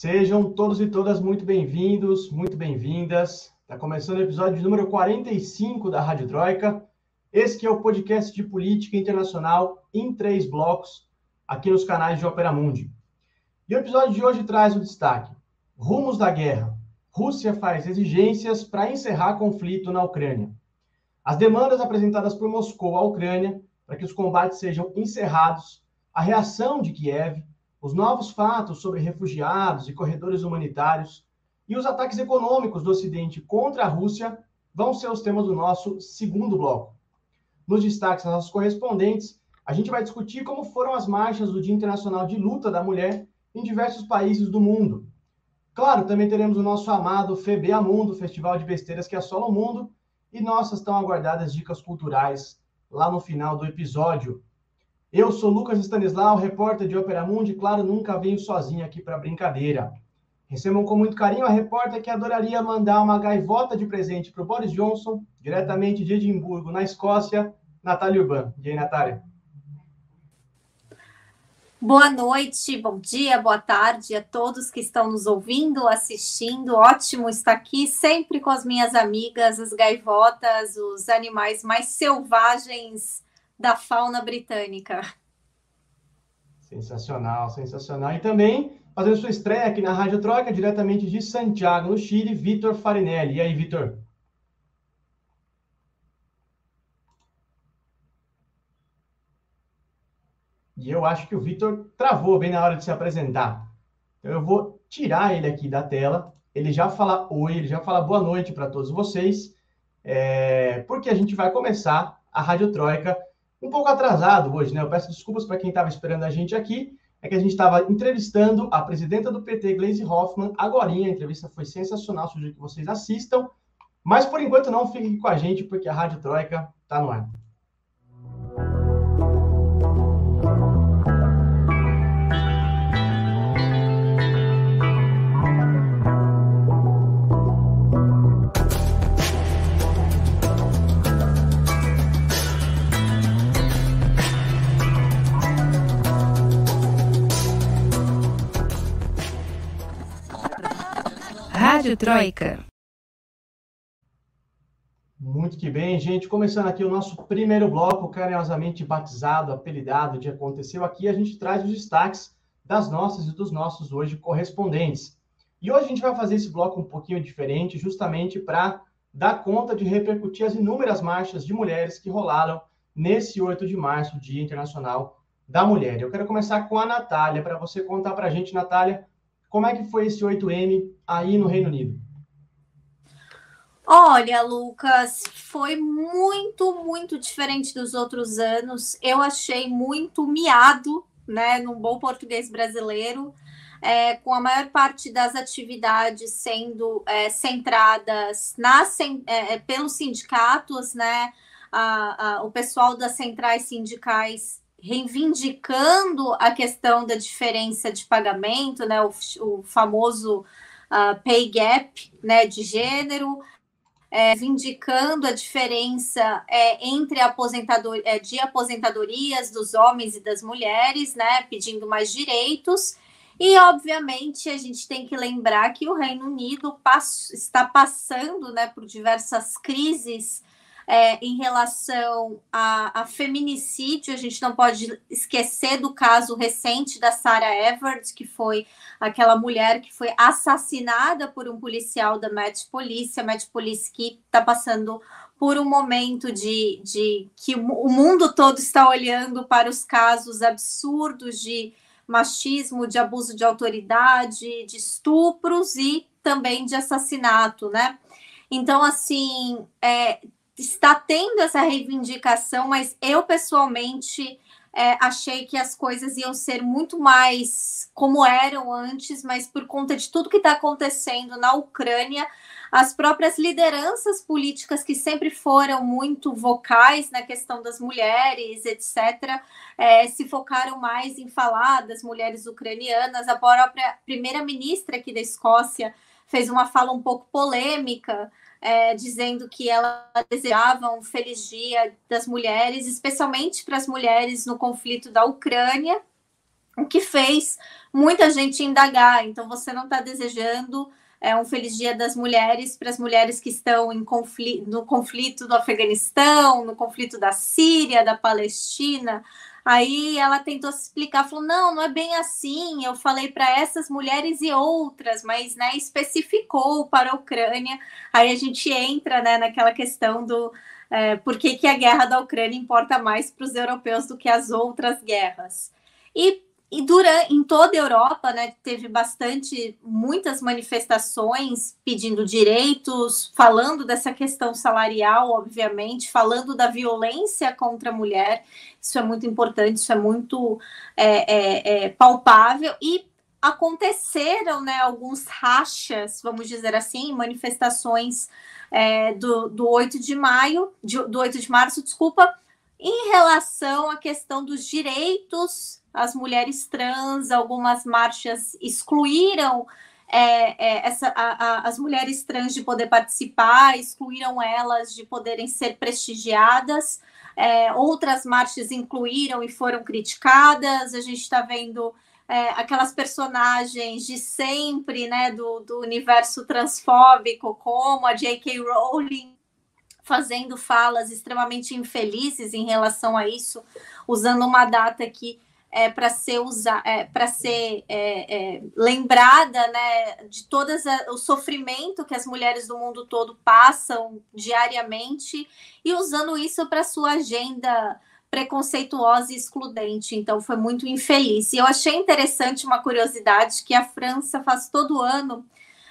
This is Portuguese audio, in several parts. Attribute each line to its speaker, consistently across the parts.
Speaker 1: Sejam todos e todas muito bem-vindos, muito bem-vindas. Está começando o episódio número 45 da Rádio Troika. Esse que é o podcast de política internacional em três blocos, aqui nos canais de Opera Mundi. E o episódio de hoje traz o destaque: Rumos da guerra. Rússia faz exigências para encerrar conflito na Ucrânia. As demandas apresentadas por Moscou à Ucrânia para que os combates sejam encerrados, a reação de Kiev, os novos fatos sobre refugiados e corredores humanitários e os ataques econômicos do Ocidente contra a Rússia vão ser os temas do nosso segundo bloco. Nos destaques das nossas correspondentes, a gente vai discutir como foram as marchas do Dia Internacional de Luta da Mulher em diversos países do mundo. Claro, também teremos o nosso amado FEBEA Mundo, Festival de Besteiras que assola o mundo, e nossas tão aguardadas dicas culturais lá no final do episódio. Eu sou Lucas Stanislau, repórter de Opera Mundi, claro, nunca venho sozinho aqui para brincadeira. Recebam com muito carinho a repórter que adoraria mandar uma gaivota de presente para o Boris Johnson, diretamente de Edimburgo, na Escócia, Natália Urban. E aí, Natália?
Speaker 2: Boa noite, bom dia, boa tarde a todos que estão nos ouvindo, assistindo. Ótimo estar aqui sempre com as minhas amigas, as gaivotas, os animais mais selvagens da fauna britânica.
Speaker 1: Sensacional, sensacional. E também fazendo sua estreia aqui na Rádio Troca, diretamente de Santiago, no Chile, Vitor Farinelli. E aí, Vitor? E eu acho que o Vitor travou bem na hora de se apresentar. Então eu vou tirar ele aqui da tela. Ele já fala oi, ele já fala boa noite para todos vocês, é... porque a gente vai começar a Rádio Troika um pouco atrasado hoje, né? Eu peço desculpas para quem estava esperando a gente aqui. É que a gente estava entrevistando a presidenta do PT, Gleisi Hoffmann, agora. A entrevista foi sensacional, sugiro que vocês assistam. Mas por enquanto não, fiquem com a gente, porque a Rádio Troika está no ar. Rádio Troika. Muito que bem, gente. Começando aqui o nosso primeiro bloco, carinhosamente batizado, apelidado de Aconteceu Aqui, a gente traz os destaques das nossas e dos nossos hoje correspondentes. E hoje a gente vai fazer esse bloco um pouquinho diferente, justamente para dar conta de repercutir as inúmeras marchas de mulheres que rolaram nesse 8 de março, Dia Internacional da Mulher. Eu quero começar com a Natália, para você contar para a gente, Natália, como é que foi esse 8M aí no Reino Unido?
Speaker 2: Olha, Lucas, foi muito, muito diferente dos outros anos. Eu achei muito miado, né, num bom português brasileiro, é, com a maior parte das atividades sendo é, centradas nas, é, é, pelos sindicatos, né, a, a, o pessoal das centrais sindicais reivindicando a questão da diferença de pagamento, né, o, o famoso pay gap né, de gênero, é, vindicando a diferença é, entre aposentador, é, de aposentadorias dos homens e das mulheres, né, pedindo mais direitos. E, obviamente, a gente tem que lembrar que o Reino Unido pass está passando né, por diversas crises é, em relação a, a, feminicídio, a gente não pode esquecer do caso recente da Sarah Everett, que foi aquela mulher que foi assassinada por um policial da Met Police, a Met Police que está passando por um momento de, de que o mundo todo está olhando para os casos absurdos de machismo, de abuso de autoridade, de estupros e também de assassinato, né? Então, assim, é, está tendo essa reivindicação, mas eu pessoalmente é, achei que as coisas iam ser muito mais como eram antes, mas por conta de tudo que está acontecendo na Ucrânia, as próprias lideranças políticas que sempre foram muito vocais na questão das mulheres, etc., é, se focaram mais em falar das mulheres ucranianas. A própria primeira-ministra aqui da Escócia fez uma fala um pouco polêmica é, dizendo que ela desejava um feliz dia das mulheres, especialmente para as mulheres no conflito da Ucrânia. o que fez muita gente indagar. Então, você não está desejando é, um feliz dia das mulheres para as mulheres que estão em conflito, no conflito do Afeganistão, no conflito da Síria, da Palestina. Aí ela tentou se explicar, falou: não, não é bem assim. Eu falei para essas mulheres e outras, mas né, especificou para a Ucrânia. Aí a gente entra né, naquela questão do é, por que, que a guerra da Ucrânia importa mais para os europeus do que as outras guerras. E e durante, em toda a Europa, né, teve bastante, muitas manifestações pedindo direitos, falando dessa questão salarial, obviamente, falando da violência contra a mulher. Isso é muito importante, isso é muito é, é, é, palpável. E aconteceram né, alguns rachas, vamos dizer assim, manifestações é, do, do 8 de maio, de, do 8 de março, desculpa, em relação à questão dos direitos as mulheres trans, algumas marchas excluíram é, é, essa, a, a, as mulheres trans de poder participar, excluíram elas de poderem ser prestigiadas. É, outras marchas incluíram e foram criticadas. A gente está vendo é, aquelas personagens de sempre, né, do, do universo transfóbico, como a J.K. Rowling, fazendo falas extremamente infelizes em relação a isso, usando uma data que é, para ser usar, é, para ser é, é, lembrada, né, de todo o sofrimento que as mulheres do mundo todo passam diariamente e usando isso para sua agenda preconceituosa e excludente. Então foi muito infeliz. E eu achei interessante uma curiosidade que a França faz todo ano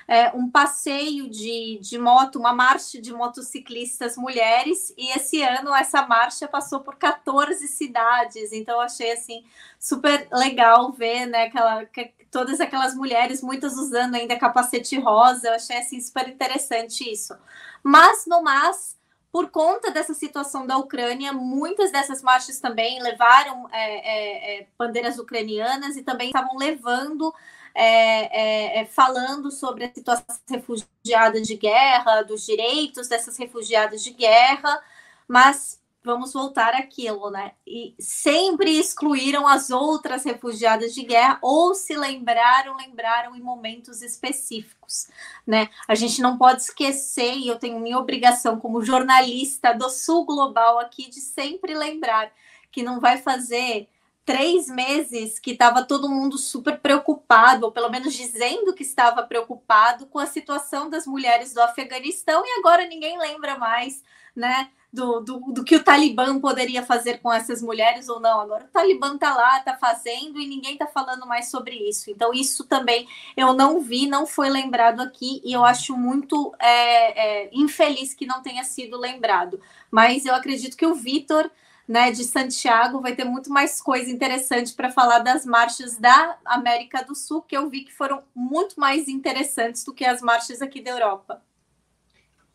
Speaker 2: é, um passeio de, de moto, uma marcha de motociclistas mulheres, e esse ano essa marcha passou por 14 cidades, então achei assim super legal ver né, aquela, todas aquelas mulheres, muitas usando ainda capacete rosa, eu achei assim super interessante isso. Mas no mais por conta dessa situação da Ucrânia, muitas dessas marchas também levaram é, é, é bandeiras ucranianas e também estavam levando é, é, é, falando sobre a situação das refugiadas de guerra, dos direitos dessas refugiadas de guerra, mas vamos voltar àquilo, né? E sempre excluíram as outras refugiadas de guerra ou se lembraram, lembraram em momentos específicos, né? A gente não pode esquecer, e eu tenho minha obrigação como jornalista do Sul Global aqui de sempre lembrar que não vai fazer três meses que estava todo mundo super preocupado, ou pelo menos dizendo que estava preocupado com a situação das mulheres do Afeganistão, e agora ninguém lembra mais, né? Do, do, do, que o Talibã poderia fazer com essas mulheres ou não. Agora o Talibã está lá, está fazendo e ninguém está falando mais sobre isso. Então, isso também eu não vi, não foi lembrado aqui, e eu acho muito é, é, infeliz que não tenha sido lembrado. Mas eu acredito que o Vitor né, de Santiago, vai ter muito mais coisa interessante para falar das marchas da América do Sul, que eu vi que foram muito mais interessantes do que as marchas aqui da Europa.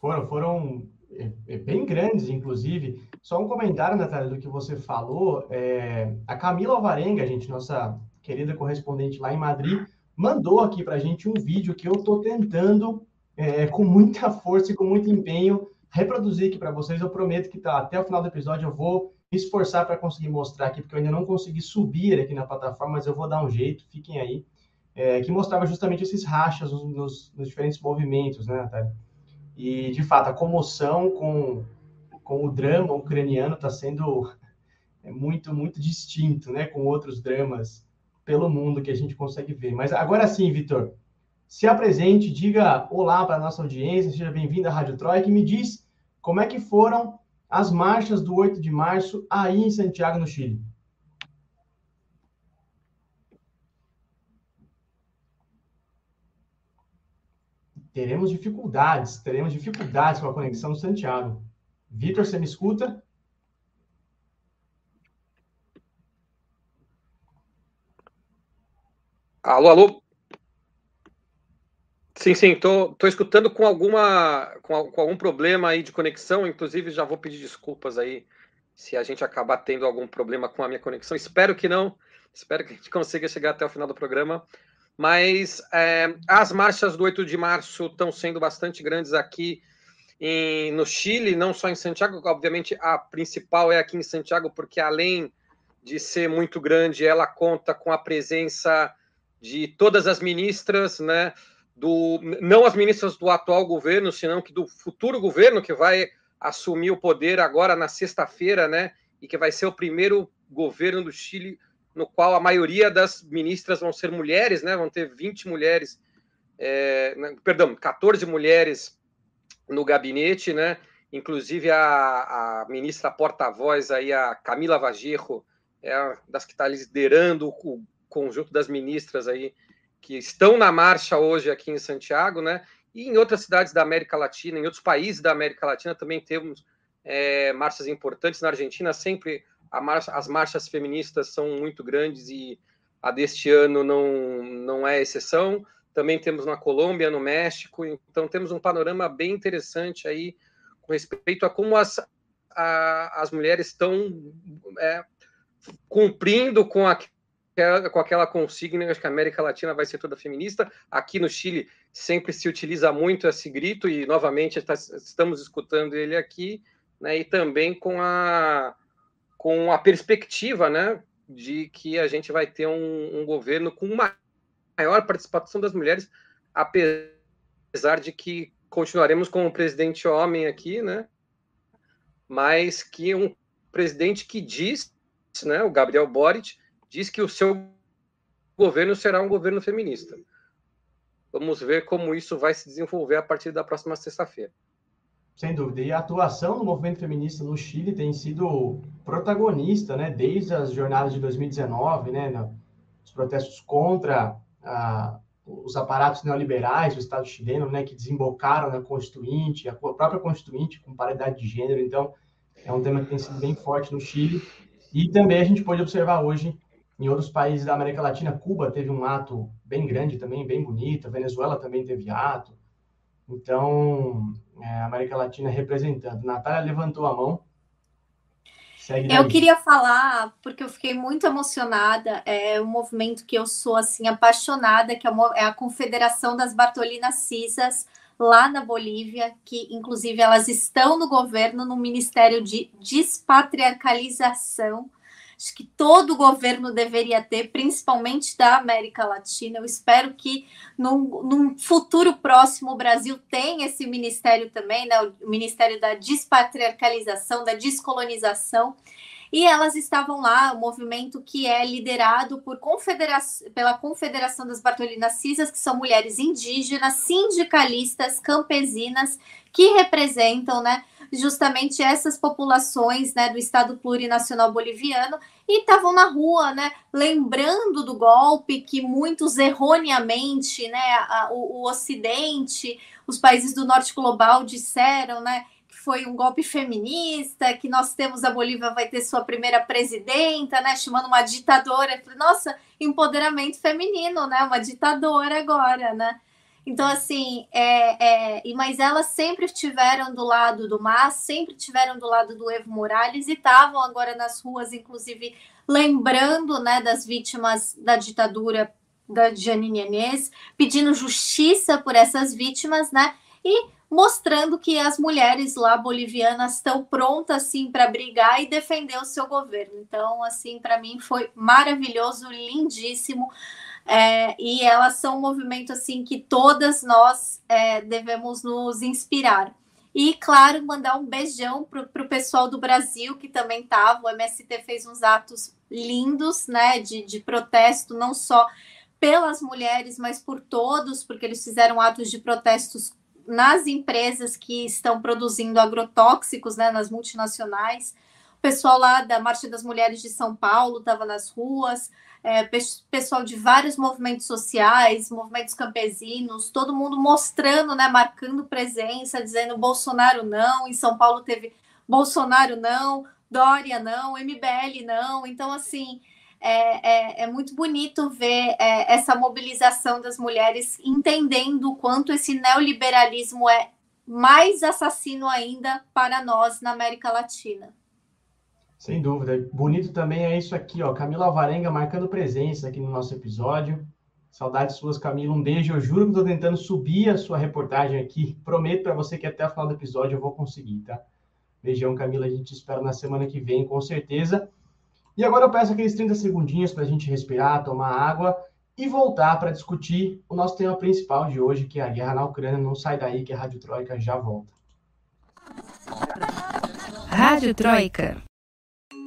Speaker 1: Foram, foram é, é bem grandes, inclusive. Só um comentário, Natália, do que você falou. É, a Camila Alvarenga, gente, nossa querida correspondente lá em Madrid, mandou aqui para a gente um vídeo que eu estou tentando, é, com muita força e com muito empenho, reproduzir aqui para vocês. Eu prometo que tá, até o final do episódio eu vou me esforçar para conseguir mostrar aqui, porque eu ainda não consegui subir aqui na plataforma, mas eu vou dar um jeito, fiquem aí, é, que mostrava justamente esses rachas nos, nos, diferentes movimentos, né, Natália? E, de fato, a comoção com, com o drama ucraniano está sendo é, muito, muito distinto, né, com outros dramas pelo mundo que a gente consegue ver. Mas agora sim, Vitor, se apresente, diga olá para a nossa audiência, seja bem-vindo à Rádio Troika e me diz como é que foram as marchas do 8 de março aí em Santiago, no Chile? Teremos dificuldades, teremos dificuldades com a conexão no Santiago. Vitor, você me escuta?
Speaker 3: Alô, alô. Sim, sim, tô, tô escutando com alguma com, com, algum problema aí de conexão, inclusive já vou pedir desculpas aí se a gente acabar tendo algum problema com a minha conexão. Espero que não, espero que a gente consiga chegar até o final do programa. Mas é, as marchas do 8 de março estão sendo bastante grandes aqui em, no Chile, não só em Santiago, obviamente a principal é aqui em Santiago, porque além de ser muito grande, ela conta com a presença de todas as ministras, né? Do, não as ministras do atual governo, senão que do futuro governo que vai assumir o poder agora na sexta-feira, né? E que vai ser o primeiro governo do Chile no qual a maioria das ministras vão ser mulheres, né? Vão ter 20 mulheres, é, perdão, 14 mulheres no gabinete, né? Inclusive a, a ministra porta-voz aí, a Camila Vagerro, é das que está liderando o conjunto das ministras aí que estão na marcha hoje aqui em Santiago, né? E em outras cidades da América Latina, em outros países da América Latina também temos é, marchas importantes. Na Argentina sempre marcha, as marchas feministas são muito grandes e a deste ano não, não é exceção. Também temos na Colômbia, no México, então temos um panorama bem interessante aí com respeito a como as, a, as mulheres estão é, cumprindo com, a, com aquela consigna, que a América Latina vai ser toda feminista. Aqui no Chile sempre se utiliza muito esse grito, e novamente tá, estamos escutando ele aqui, né, e também com a com a perspectiva né, de que a gente vai ter um, um governo com uma maior participação das mulheres, apesar de que continuaremos com o presidente homem aqui, né? Mas que um presidente que diz, né, o Gabriel Boric, diz que o seu governo será um governo feminista. Vamos ver como isso vai se desenvolver a partir da próxima sexta-feira.
Speaker 1: Sem dúvida. E a atuação do movimento feminista no Chile tem sido protagonista, né, desde as jornadas de 2019, né, os protestos contra os aparatos neoliberais do Estado chileno, né, que desembocaram na Constituinte, a própria Constituinte com paridade de gênero. Então, é um tema que tem sido bem forte no Chile. E também a gente pode observar hoje em outros países da América Latina, Cuba teve um ato bem grande também, bem bonito, a Venezuela também teve ato. Então, é, a América Latina representando. Natália levantou a mão.
Speaker 2: Segue eu queria falar, porque eu fiquei muito emocionada, é um movimento que eu sou, assim, apaixonada, que é, é a Confederação das Bartolinas Cisas, lá na Bolívia, que inclusive elas estão no governo, no Ministério de Despatriarcalização, acho que todo governo deveria ter, principalmente da América Latina. Eu espero que num, num futuro próximo o Brasil tenha esse ministério também, né? o Ministério da Despatriarcalização, da Descolonização. E elas estavam lá, o um movimento que é liderado por confedera pela Confederação das Bartolinas Cisas, que são mulheres indígenas, sindicalistas, campesinas, que representam, né, justamente essas populações né, do Estado plurinacional boliviano e estavam na rua, né, lembrando do golpe que muitos erroneamente, né, a, o, o Ocidente, os países do Norte global disseram, né, que foi um golpe feminista, que nós temos a Bolívia vai ter sua primeira presidenta, né, chamando uma ditadora. Nossa, empoderamento feminino, né, uma ditadora agora, né. Então, assim, é, é, mas elas sempre estiveram do lado do MAS, sempre estiveram do lado do Evo Morales e estavam agora nas ruas, inclusive lembrando né, das vítimas da ditadura da Janine Enes, pedindo justiça por essas vítimas, né? E mostrando que as mulheres lá bolivianas estão prontas assim para brigar e defender o seu governo. Então, assim, para mim foi maravilhoso, lindíssimo. É, e elas são um movimento assim que todas nós é, devemos nos inspirar. E, claro, mandar um beijão para o pessoal do Brasil que também estava. O MST fez uns atos lindos né, de, de protesto, não só pelas mulheres, mas por todos, porque eles fizeram atos de protestos nas empresas que estão produzindo agrotóxicos, né, nas multinacionais. O pessoal lá da Marcha das Mulheres de São Paulo estava nas ruas, é, pessoal de vários movimentos sociais, movimentos campesinos, todo mundo mostrando, né, marcando presença, dizendo Bolsonaro não, em São Paulo teve Bolsonaro não, Dória não, MBL não, então assim é, é, é muito bonito ver é, essa mobilização das mulheres entendendo o quanto esse neoliberalismo é mais assassino ainda para nós na América Latina.
Speaker 1: Sem dúvida. Bonito também é isso aqui, ó. Camila Alvarenga marcando presença aqui no nosso episódio. Saudades suas, Camila. Um beijo. Eu juro que estou tentando subir a sua reportagem aqui. Prometo para você que até o final do episódio eu vou conseguir, tá? Beijão, Camila. A gente espera na semana que vem, com certeza. E agora eu peço aqueles 30 segundinhos para a gente respirar, tomar água e voltar para discutir o nosso tema principal de hoje, que é a guerra na Ucrânia. Não sai daí que a Rádio Troika já volta.
Speaker 4: Rádio Troika.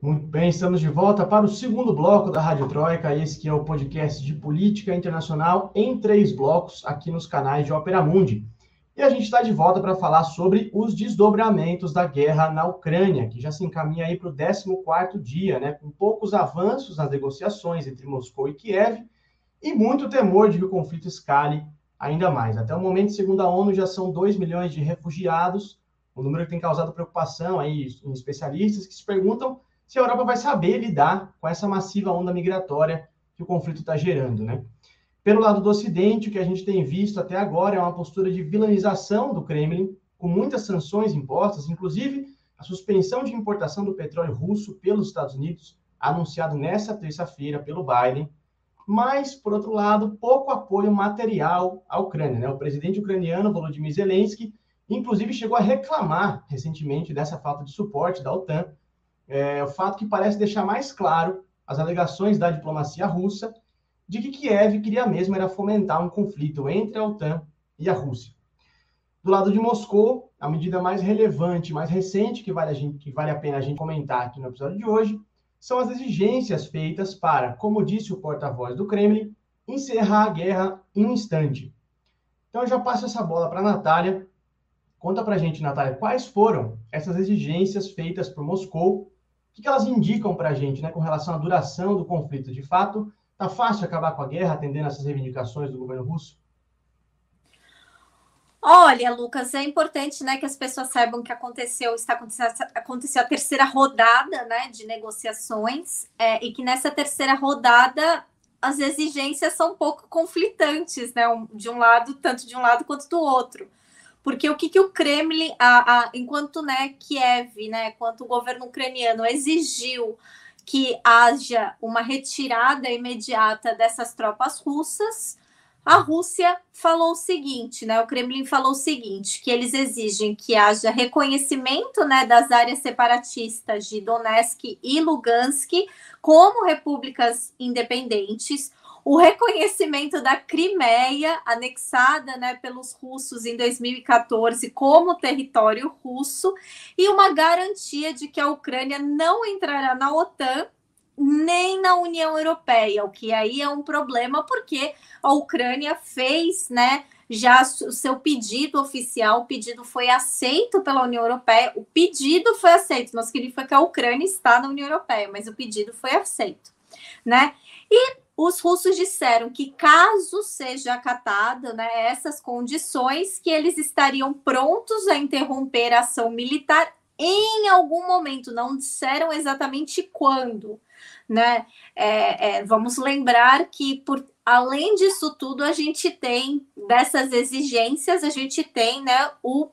Speaker 1: Muito bem, estamos de volta para o segundo bloco da Rádio Troika, esse que é o podcast de política internacional em três blocos aqui nos canais de Opera Mundi. E a gente está de volta para falar sobre os desdobramentos da guerra na Ucrânia, que já se encaminha aí para o 14º dia, né, com poucos avanços nas negociações entre Moscou e Kiev e muito temor de que o conflito escale ainda mais. Até o momento, segundo a ONU, já são 2 milhões de refugiados, um número que tem causado preocupação aí em especialistas que se perguntam se a Europa vai saber lidar com essa massiva onda migratória que o conflito está gerando, né? Pelo lado do Ocidente, o que a gente tem visto até agora é uma postura de vilanização do Kremlin, com muitas sanções impostas, inclusive a suspensão de importação do petróleo russo pelos Estados Unidos, anunciado nessa terça-feira pelo Biden, mas, por outro lado, pouco apoio material à Ucrânia. Né? O presidente ucraniano, Volodymyr Zelensky, inclusive chegou a reclamar recentemente dessa falta de suporte da OTAN, é, o fato que parece deixar mais claro as alegações da diplomacia russa de que Kiev queria mesmo era fomentar um conflito entre a OTAN e a Rússia. Do lado de Moscou, a medida mais relevante, mais recente que vale a, gente, que vale a pena a gente comentar aqui no episódio de hoje são as exigências feitas para, como disse o porta-voz do Kremlin, encerrar a guerra em um instante. Então eu já passo essa bola para a Natália. Conta para a gente, Natália, quais foram essas exigências feitas por Moscou? O que elas indicam para a gente né, com relação à duração do conflito? De fato, Está fácil acabar com a guerra atendendo essas reivindicações do governo russo?
Speaker 2: Olha, Lucas, é importante né, que as pessoas saibam que aconteceu, está acontecendo, aconteceu a terceira rodada né, de negociações, é, e que nessa terceira rodada as exigências são um pouco conflitantes, né? De um lado, tanto de um lado quanto do outro. Porque o que, que o Kremlin, a, a, enquanto né, Kiev, né, enquanto o governo ucraniano exigiu que haja uma retirada imediata dessas tropas russas, a Rússia falou o seguinte, né? O Kremlin falou o seguinte, que eles exigem que haja reconhecimento, né, das áreas separatistas de Donetsk e Lugansk como repúblicas independentes, o reconhecimento da Crimeia, anexada né, pelos russos em 2014 como território russo, e uma garantia de que a Ucrânia não entrará na OTAN nem na União Europeia, o que aí é um problema, porque a Ucrânia fez, né? Já o seu pedido oficial, o pedido foi aceito pela União Europeia. O pedido foi aceito, não significa que a Ucrânia está na União Europeia, mas o pedido foi aceito, né? E os russos disseram que caso seja acatada né, essas condições, que eles estariam prontos a interromper a ação militar em algum momento, não disseram exatamente quando, né? É, é, vamos lembrar que por além disso tudo, a gente tem dessas exigências, a gente tem né, o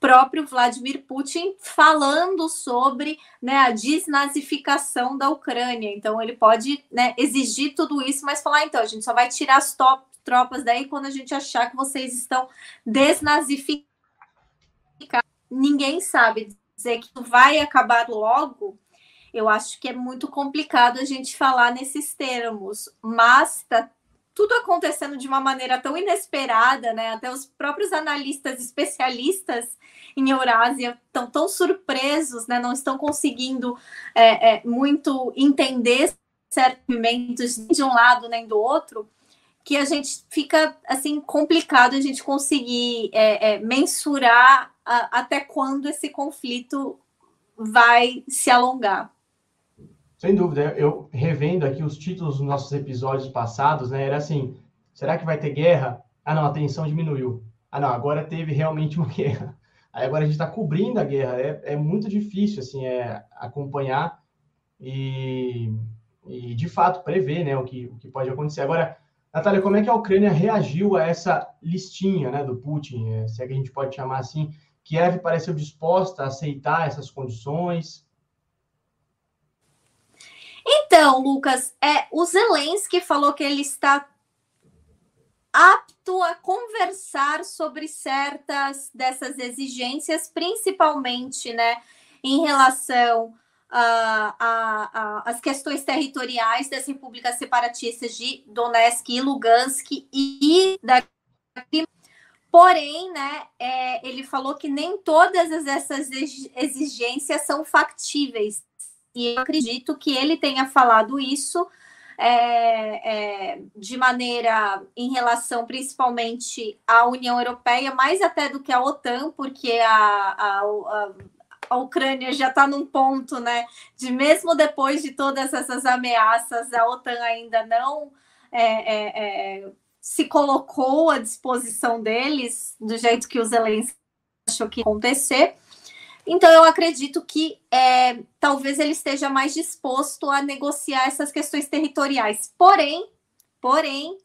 Speaker 2: próprio Vladimir Putin falando sobre né, a desnazificação da Ucrânia. Então, ele pode né, exigir tudo isso, mas falar, então, a gente só vai tirar as tropas daí quando a gente achar que vocês estão desnazificados. Ninguém sabe dizer que vai acabar logo. Eu acho que é muito complicado a gente falar nesses termos, mas está tudo acontecendo de uma maneira tão inesperada, né? Até os próprios analistas especialistas em Eurásia estão tão surpresos, né? Não estão conseguindo é, é, muito entender certos movimentos de um lado nem do outro, que a gente fica assim complicado a gente conseguir é, é mensurar a, até quando esse conflito vai se alongar.
Speaker 1: Sem dúvida, eu revendo aqui os títulos dos nossos episódios passados, né? Era assim: será que vai ter guerra? Ah, não, a tensão diminuiu. Ah, não, agora teve realmente uma guerra. Aí agora a gente está cobrindo a guerra. É, é muito difícil, assim, é, acompanhar e, e, de fato, prever né, o, que, o que pode acontecer. Agora, Natália, como é que a Ucrânia reagiu a essa listinha né, do Putin, é, se é que a gente pode chamar assim? Kiev pareceu disposta a aceitar essas condições?
Speaker 2: Então, Lucas, é, o Zelensky falou que ele está apto a conversar sobre certas dessas exigências, principalmente né, em relação às questões territoriais das repúblicas separatistas de Donetsk e Lugansk e da Porém, né, é, ele falou que nem todas essas exigências são factíveis. E eu acredito que ele tenha falado isso é, é, de maneira em relação principalmente à União Europeia, mais até do que a OTAN, porque a, a, a, a Ucrânia já está num ponto, né, de mesmo depois de todas essas ameaças, a OTAN ainda não é, é, é se colocou à disposição deles do jeito que os Zelensky achou que ia acontecer. Então, eu acredito que é, talvez ele esteja mais disposto a negociar essas questões territoriais. Porém, porém,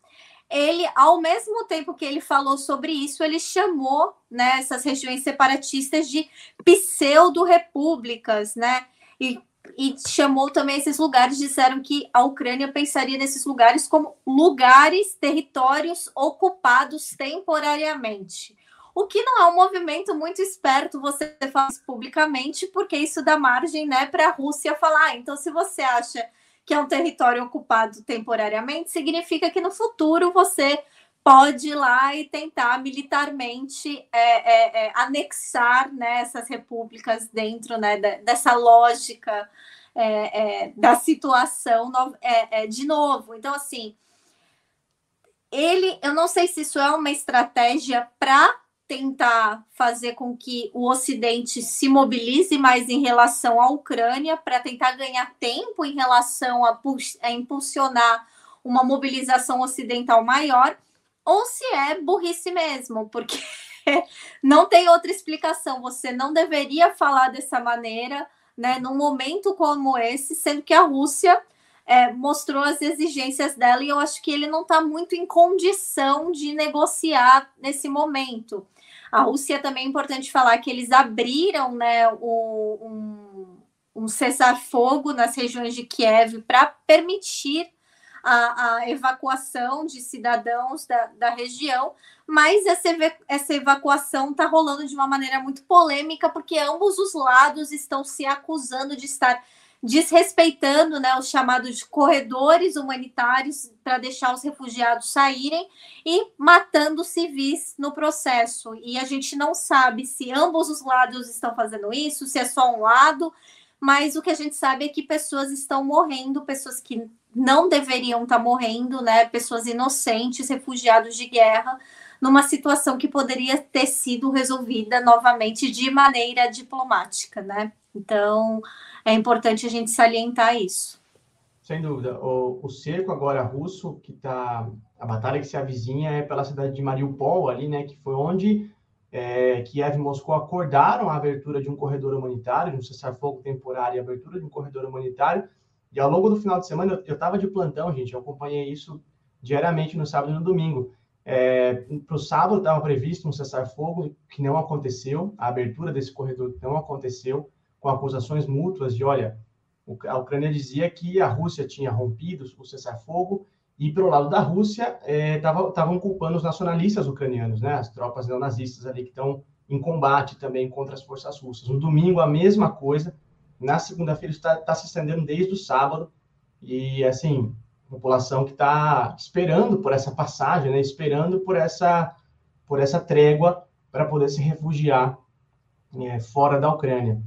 Speaker 2: ele, ao mesmo tempo que ele falou sobre isso, ele chamou né, essas regiões separatistas de pseudo-repúblicas, né? E e chamou também esses lugares, disseram que a Ucrânia pensaria nesses lugares como lugares, territórios ocupados temporariamente. O que não é um movimento muito esperto você isso publicamente, porque isso dá margem né, para a Rússia falar. Ah, então, se você acha que é um território ocupado temporariamente, significa que no futuro você pode ir lá e tentar militarmente é, é, é, anexar né, essas repúblicas dentro né, dessa lógica é, é, da situação é, de novo. Então, assim, ele, eu não sei se isso é uma estratégia para tentar fazer com que o Ocidente se mobilize mais em relação à Ucrânia, para tentar ganhar tempo em relação a, a impulsionar uma mobilização ocidental maior ou se é burrice mesmo, porque não tem outra explicação. Você não deveria falar dessa maneira, né, num momento como esse, sendo que a Rússia é, mostrou as exigências dela e eu acho que ele não está muito em condição de negociar nesse momento. A Rússia também é importante falar que eles abriram né, o, um, um cessar-fogo nas regiões de Kiev para permitir a, a evacuação de cidadãos da, da região, mas essa, essa evacuação está rolando de uma maneira muito polêmica, porque ambos os lados estão se acusando de estar desrespeitando né, os chamados corredores humanitários para deixar os refugiados saírem e matando civis no processo. E a gente não sabe se ambos os lados estão fazendo isso, se é só um lado, mas o que a gente sabe é que pessoas estão morrendo, pessoas que não deveriam estar tá morrendo, né? Pessoas inocentes, refugiados de guerra, numa situação que poderia ter sido resolvida novamente de maneira diplomática, né? Então, é importante a gente salientar isso.
Speaker 1: Sem dúvida. O, o cerco agora russo, que está. A batalha que se avizinha é pela cidade de Mariupol, ali, né? Que foi onde é, Kiev e Moscou acordaram a abertura de um corredor humanitário, de um cessar-fogo temporário e abertura de um corredor humanitário e ao longo do final de semana, eu estava de plantão, gente, eu acompanhei isso diariamente no sábado e no domingo. É, Para o sábado estava previsto um cessar-fogo que não aconteceu, a abertura desse corredor não aconteceu, com acusações mútuas de, olha, a Ucrânia dizia que a Rússia tinha rompido o cessar-fogo e, pelo lado da Rússia, estavam é, culpando os nacionalistas ucranianos, né, as tropas neonazistas ali que estão em combate também contra as forças russas. No domingo, a mesma coisa, na segunda-feira está tá se estendendo desde o sábado e assim população que está esperando por essa passagem, né? Esperando por essa por essa trégua para poder se refugiar é, fora da Ucrânia.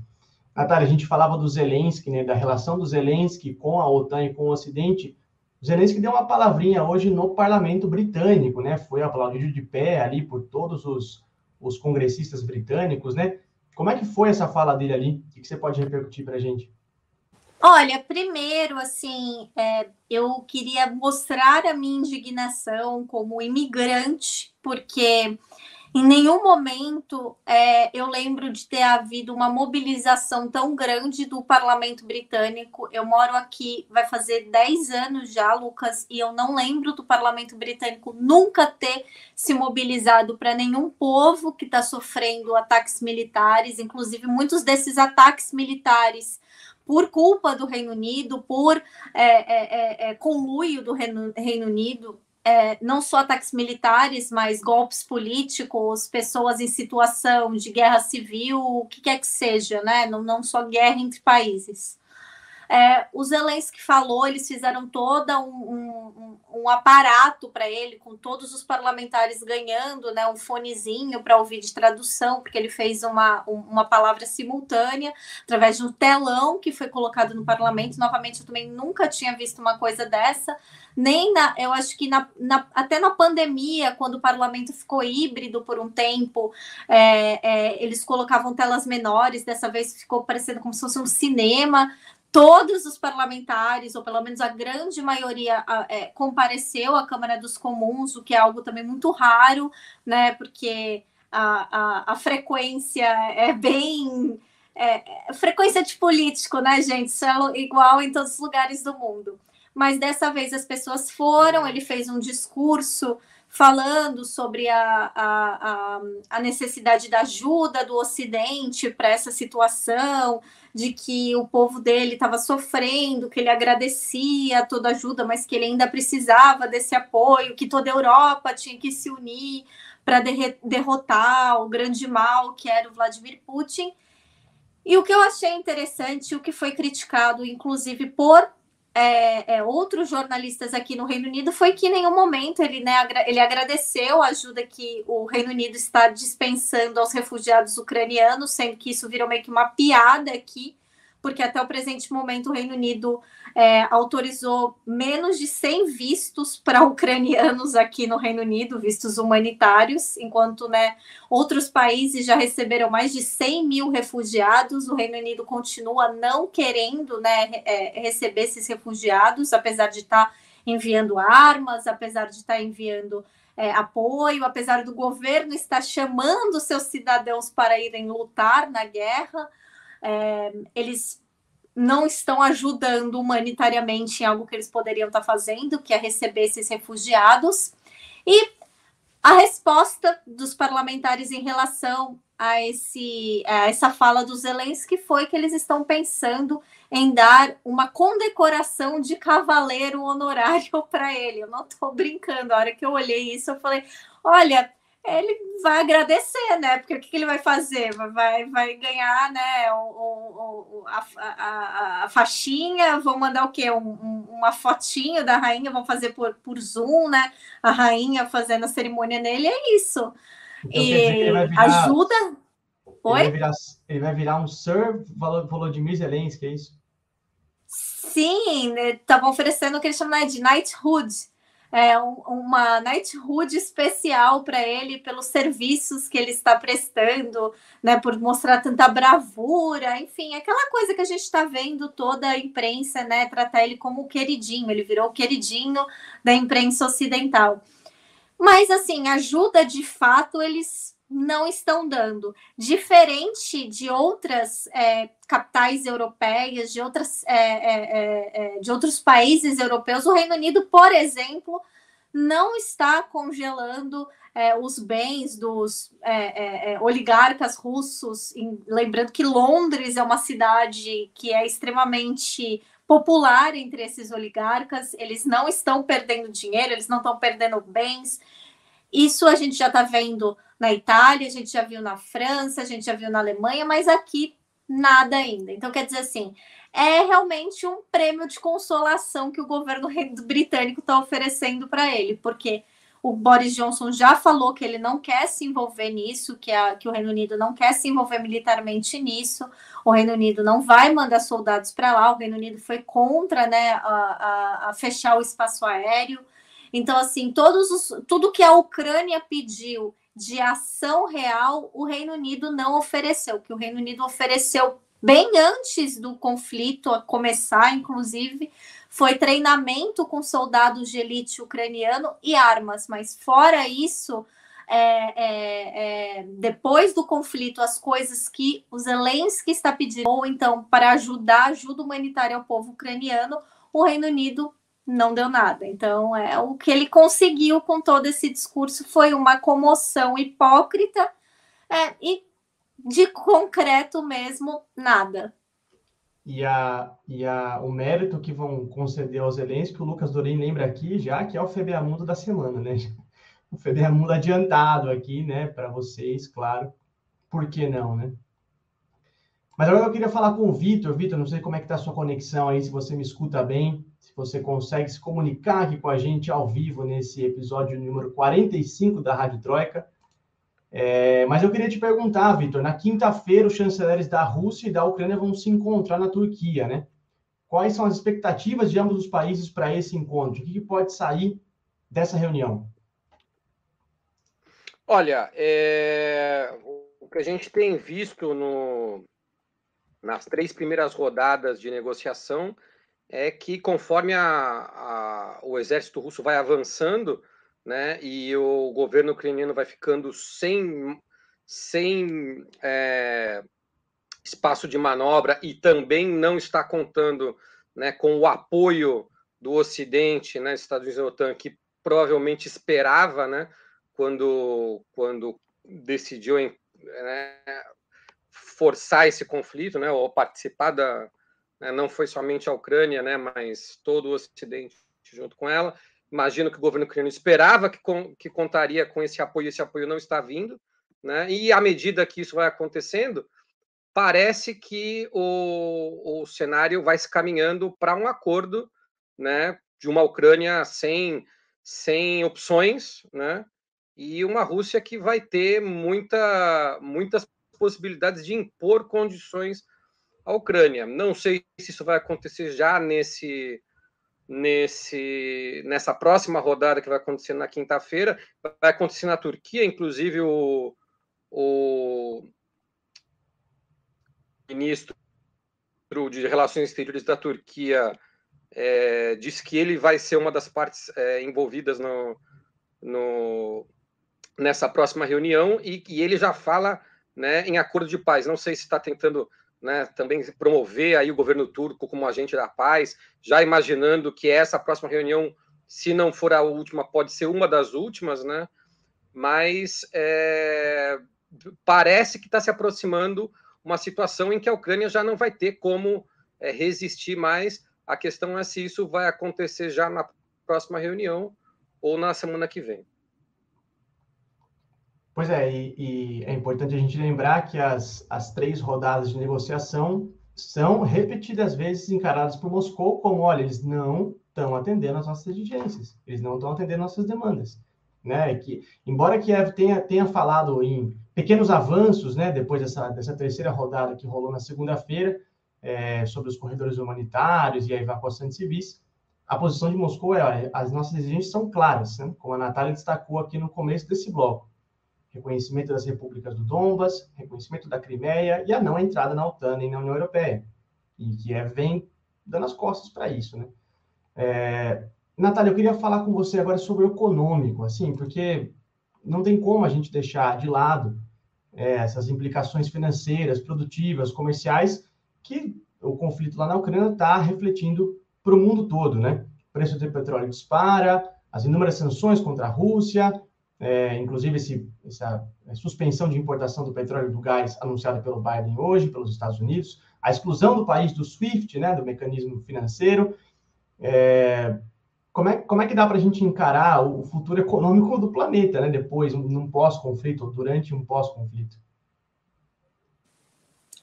Speaker 1: Natália, a gente falava do Zelensky, né? Da relação do Zelensky com a OTAN e com o Ocidente. O Zelensky deu uma palavrinha hoje no parlamento britânico, né? Foi aplaudido de pé ali por todos os, os congressistas britânicos, né? Como é que foi essa fala dele ali? O que você pode repercutir para a gente?
Speaker 2: Olha, primeiro, assim, é, eu queria mostrar a minha indignação como imigrante, porque Em nenhum momento é, eu lembro de ter havido uma mobilização tão grande do parlamento britânico. Eu moro aqui, vai fazer 10 anos já, Lucas, e eu não lembro do parlamento britânico nunca ter se mobilizado para nenhum povo que está sofrendo ataques militares, inclusive muitos desses ataques militares por culpa do Reino Unido, por é, é, é, é conluio do Reino, Reino Unido, é, não só ataques militares, mas golpes políticos, pessoas em situação de guerra civil, o que quer que seja, né? Não, não só guerra entre países. É, o Zelensky falou, eles fizeram todo um, um, um aparato para ele, com todos os parlamentares ganhando né, um fonezinho para ouvir de tradução, porque ele fez uma, uma palavra simultânea através de um telão que foi colocado no parlamento. Novamente, eu também nunca tinha visto uma coisa dessa. Nem na, eu acho que na, na, até na pandemia, quando o parlamento ficou híbrido por um tempo, é, é, eles colocavam telas menores, dessa vez ficou parecendo como se fosse um cinema todos os parlamentares, ou pelo menos a grande maioria, é, compareceu à Câmara dos Comuns, o que é algo também muito raro, né? Porque a, a, a frequência é bem. É, frequência de político, né, gente? Isso é igual em todos os lugares do mundo. Mas dessa vez as pessoas foram, ele fez um discurso falando sobre a, a, a, necessidade da ajuda do Ocidente para essa situação, de que o povo dele estava sofrendo, que ele agradecia toda ajuda, mas que ele ainda precisava desse apoio, que toda a Europa tinha que se unir para derrotar o grande mal que era o Vladimir Putin. E o que eu achei interessante, o que foi criticado, inclusive por é, é, outros jornalistas aqui no Reino Unido foi que em nenhum momento ele, né, ele agradeceu a ajuda que o Reino Unido está dispensando aos refugiados ucranianos, sendo que isso virou meio que uma piada aqui porque até o presente momento o Reino Unido é, autorizou menos de 100 vistos para ucranianos aqui no Reino Unido, vistos humanitários, enquanto né, outros países já receberam mais de 100 mil refugiados. O Reino Unido continua não querendo né, é, receber esses refugiados, apesar de estar tá enviando armas, apesar de estar tá enviando é, apoio, apesar do governo estar chamando seus cidadãos para irem lutar na guerra é, eles não estão ajudando humanitariamente em algo que eles poderiam estar fazendo, que é receber esses refugiados. E a resposta dos parlamentares em relação a, esse, a essa fala dos Zelensky foi que eles estão pensando em dar uma condecoração de cavaleiro honorário para ele. Eu não estou brincando. A hora que eu olhei isso, eu falei: olha, ele vai agradecer, né? Porque o que, ele vai fazer? Vai, vai ganhar, né? O, o, a, a, a, faixinha, vão mandar o quê? Um, uma fotinho da rainha, vão fazer por, por Zoom, né? A rainha fazendo a cerimônia nele, é isso. Então, e virar, ajuda.
Speaker 1: Oi? Ele vai, virar, ele vai virar um Sir Volodymyr Zelensky, é isso?
Speaker 2: Sim, estavam oferecendo o que eles chamam né, de knighthood é, um, uma Knighthood especial para ele pelos serviços que ele está prestando, né, por mostrar tanta bravura, enfim, aquela coisa que a gente está vendo toda a imprensa, né, tratar ele como o queridinho, ele virou o queridinho da imprensa ocidental. Mas, assim, ajuda de fato eles não estão dando. Diferente de outras é, capitais europeias, de, outras, é, é, é, é, de outros países europeus, o Reino Unido, por exemplo, não está congelando é, os bens dos oligarcas russos. Em, lembrando que Londres é uma cidade que é extremamente popular entre esses oligarcas, eles não estão perdendo dinheiro, eles não estão perdendo bens. Isso a gente já está vendo na Itália, a gente já viu na França, a gente já viu na Alemanha, mas aqui nada ainda. Então, quer dizer assim, é realmente um prêmio de consolação que o governo britânico está oferecendo para ele, porque o Boris Johnson já falou que ele não quer se envolver nisso, que, a, que o Reino Unido não quer se envolver militarmente nisso, o Reino Unido não vai mandar soldados para lá, o Reino Unido foi contra né, a, a, a fechar o espaço aéreo. Então, assim, todos os, tudo que a Ucrânia pediu de ação real, o Reino Unido não ofereceu. Que o Reino Unido ofereceu bem antes do conflito começar, inclusive, foi treinamento com soldados de elite ucraniano e armas. Mas fora isso, é, é, é, depois do conflito as coisas que o Zelensky está pedindo, ou então para ajudar, ajuda humanitária ao povo ucraniano, o Reino Unido não deu nada. Então, é o que ele conseguiu com todo esse discurso foi uma comoção hipócrita é, e de concreto mesmo, nada.
Speaker 1: E, a, e a, o mérito que vão conceder aos Zelensky, o Lucas Dorim lembra aqui já que é o FBA da semana, né? O FBA adiantado aqui, né, para vocês, claro. Por que não, né? Mas agora eu queria falar com o Vitor. Vitor, não sei como é que está a sua conexão aí, se você me escuta bem, se você consegue se comunicar aqui com a gente ao vivo nesse episódio número 45 da Rádio Troika. É, mas eu queria te perguntar, Vitor, na quinta-feira os chanceleres da Rússia e da Ucrânia vão se encontrar na Turquia, né? Quais são as expectativas de ambos os países para esse encontro? O que, que pode sair dessa reunião?
Speaker 3: Olha, é... o que a gente tem visto no... nas três primeiras rodadas de negociação é que conforme a, a... o exército russo vai avançando, né? E o governo ucraniano vai ficando sem, sem é, espaço de manobra e também não está contando né, com o apoio do Ocidente, né, Estados Unidos e OTAN, que provavelmente esperava, né, quando, quando decidiu né, forçar esse conflito, né, ou participar da, não foi somente a Ucrânia, né, mas todo o Ocidente junto com ela, Imagino que o governo ucraniano esperava que, com, que contaria com esse apoio, esse apoio não está vindo, né? E à medida que isso vai acontecendo, parece que o, o cenário vai se caminhando para um acordo, né? De uma Ucrânia sem, sem opções, né? E uma Rússia que vai ter muita, muitas possibilidades de impor condições à Ucrânia. Não sei se isso vai acontecer já nesse nesse nessa próxima rodada que vai acontecer na quinta-feira, vai acontecer na Turquia, inclusive o, o ministro de Relações Exteriores da Turquia é, disse que ele vai ser uma das partes é, envolvidas no, no, nessa próxima reunião e, e ele já fala né, em acordo de paz. Não sei se está tentando né, também promover aí o governo turco como agente da paz, já imaginando que essa próxima reunião, se não for a última, pode ser uma das últimas, né? Mas é, parece que está se aproximando uma situação em que a Ucrânia já não vai ter como é, resistir mais. A questão é se isso vai acontecer já na próxima reunião ou na semana que vem.
Speaker 1: Pois é, e, e, é importante a gente lembrar que as, as três rodadas de negociação são repetidas vezes encaradas por Moscou como, olha, eles não estão atendendo as nossas exigências, eles não estão atendendo nossas demandas. Né? Que, embora Kiev tenha, tenha falado em pequenos avanços, né, depois dessa, dessa terceira rodada que rolou na segunda-feira, é, sobre os corredores humanitários e a evacuação de civis, a posição de Moscou é, olha, as nossas exigências são claras, né? como a Natália destacou aqui no começo desse bloco reconhecimento das repúblicas do Donbas, reconhecimento da Crimeia e a não entrada na OTAN e na União Europeia. E Kiev vem dando as costas para isso, né? É... Natália, eu queria falar com você agora sobre o econômico, assim, porque não tem como a gente deixar de lado é, essas implicações financeiras, produtivas, comerciais, que o conflito lá na Ucrânia está refletindo para o mundo todo, né? O preço do petróleo dispara, as inúmeras sanções contra a Rússia, é, inclusive esse, essa suspensão de importação do petróleo e do gás anunciada pelo Biden hoje, pelos Estados Unidos, a exclusão do país do SWIFT, né, do mecanismo financeiro. É, como, é, como é que dá para a gente encarar o futuro econômico do planeta, né, depois, num pós-conflito, ou durante um pós-conflito?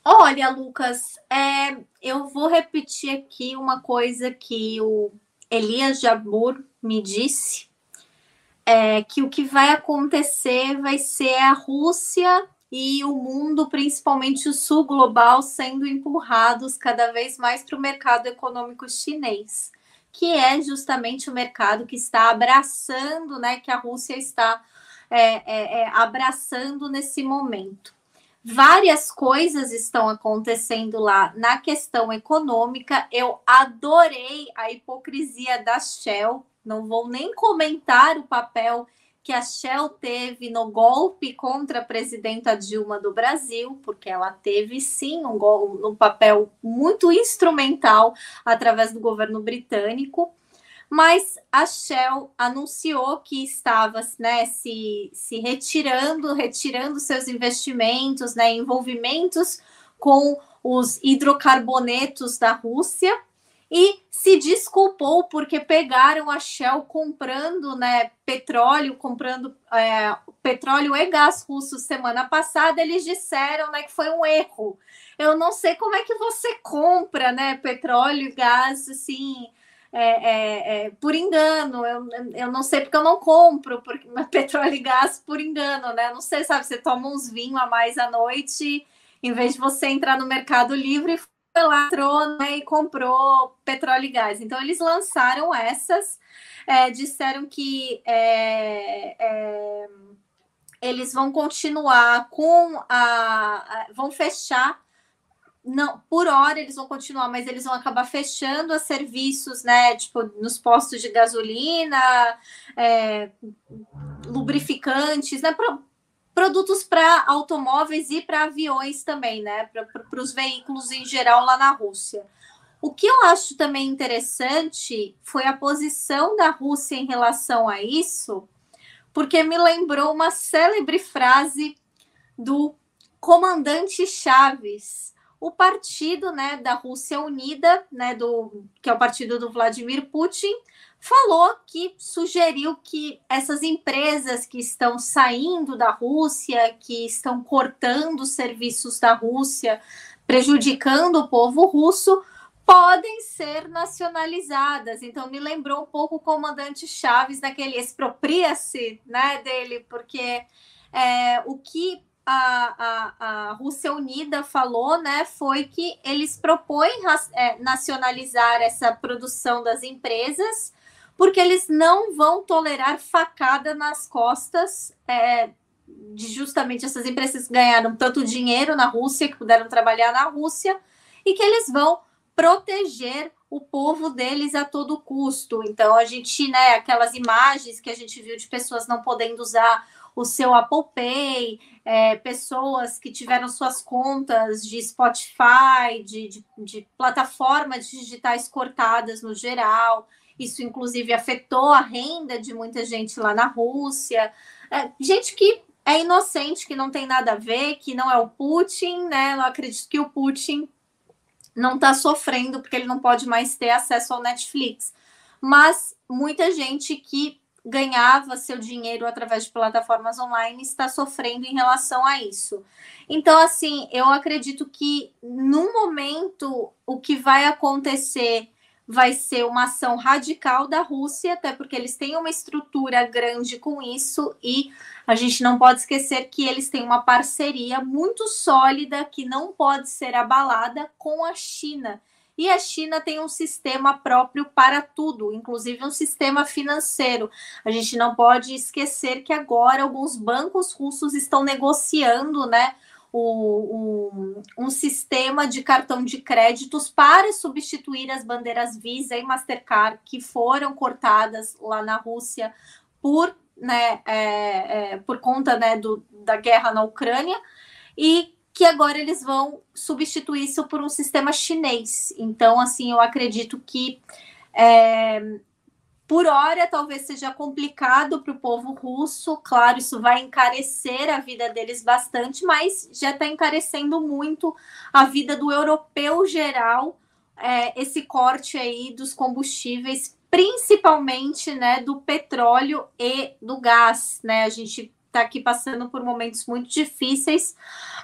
Speaker 2: Olha, Lucas, é, eu vou repetir aqui uma coisa que o Elias Jabur me disse é, que o que vai acontecer vai ser a Rússia e o mundo, principalmente o sul global, sendo empurrados cada vez mais para o mercado econômico chinês, que é justamente o mercado que está abraçando, né, que a Rússia está é, é, é abraçando nesse momento. Várias coisas estão acontecendo lá na questão econômica. Eu adorei a hipocrisia da Shell não vou nem comentar o papel que a Shell teve no golpe contra a presidenta Dilma do Brasil, porque ela teve sim um, um papel muito instrumental através do governo britânico. Mas a Shell anunciou que estava né, se, se retirando, retirando seus investimentos, né, envolvimentos com os hidrocarbonetos da Rússia e se desculpou porque pegaram a Shell comprando né, petróleo, comprando é, petróleo e gás russo semana passada. Eles disseram né, que foi um erro. Eu não sei como é que você compra né, petróleo e gás assim é, é, é, por engano. Eu, eu não sei porque eu não compro porque, petróleo e gás por engano, né? Não sei, sabe? Você toma uns vinhos a mais à noite, em vez de você entrar no Mercado Livre, foi lá, entrou né, e comprou petróleo e gás. Então, eles lançaram essas, é, disseram que é, é, eles vão continuar com a, vão fechar não, por hora eles vão continuar, mas eles vão acabar fechando os serviços, né? Tipo, nos postos de gasolina, é, lubrificantes, né? Produtos para automóveis e para aviões também, né? Para os veículos em geral lá na Rússia. O que eu acho também interessante foi a posição da Rússia em relação a isso, porque me lembrou uma célebre frase do comandante Chaves o partido né, da Rússia Unida, né, do, que é o partido do Vladimir Putin, falou que sugeriu que essas empresas que estão saindo da Rússia, que estão cortando os serviços da Rússia, prejudicando o povo russo, podem ser nacionalizadas. Então me lembrou um pouco o comandante Chaves naquele expropria-se né, dele, porque é, o que a, a, a Rússia Unida falou, né, foi que eles propõem é, nacionalizar essa produção das empresas, porque eles não vão tolerar facada nas costas é, de justamente essas empresas que ganharam tanto dinheiro na Rússia, que puderam trabalhar na Rússia, e que eles vão proteger o povo deles a todo custo. Então, a gente, né, aquelas imagens que a gente viu de pessoas não podendo usar o seu Apple Pay, é, pessoas que tiveram suas contas de Spotify, de, de, de plataformas digitais cortadas no geral. Isso, inclusive, afetou a renda de muita gente lá na Rússia. É, gente que é inocente, que não tem nada a ver, que não é o Putin, né? Eu acredito que o Putin não está sofrendo porque ele não pode mais ter acesso ao Netflix. Mas muita gente que ganhava seu dinheiro através de plataformas online está sofrendo em relação a isso. Então, assim, eu acredito que no momento o que vai acontecer vai ser uma ação radical da Rússia, até porque eles têm uma estrutura grande com isso e a gente não pode esquecer que eles têm uma parceria muito sólida que não pode ser abalada com a China. E a China tem um sistema próprio para tudo, inclusive um sistema financeiro. A gente não pode esquecer que agora alguns bancos russos estão negociando, né? O, um, um, sistema de cartão de créditos para substituir as bandeiras Visa e Mastercard que foram cortadas lá na Rússia por, né, é, é, por conta né, do, da guerra na Ucrânia e que agora eles vão substituir isso por um sistema chinês. Então, assim, eu acredito que é, por hora talvez seja complicado para o povo russo. Claro, isso vai encarecer a vida deles bastante, mas já está encarecendo muito a vida do europeu geral. É, esse corte aí dos combustíveis, principalmente né, do petróleo e do gás, né? A gente está aqui passando por momentos muito difíceis.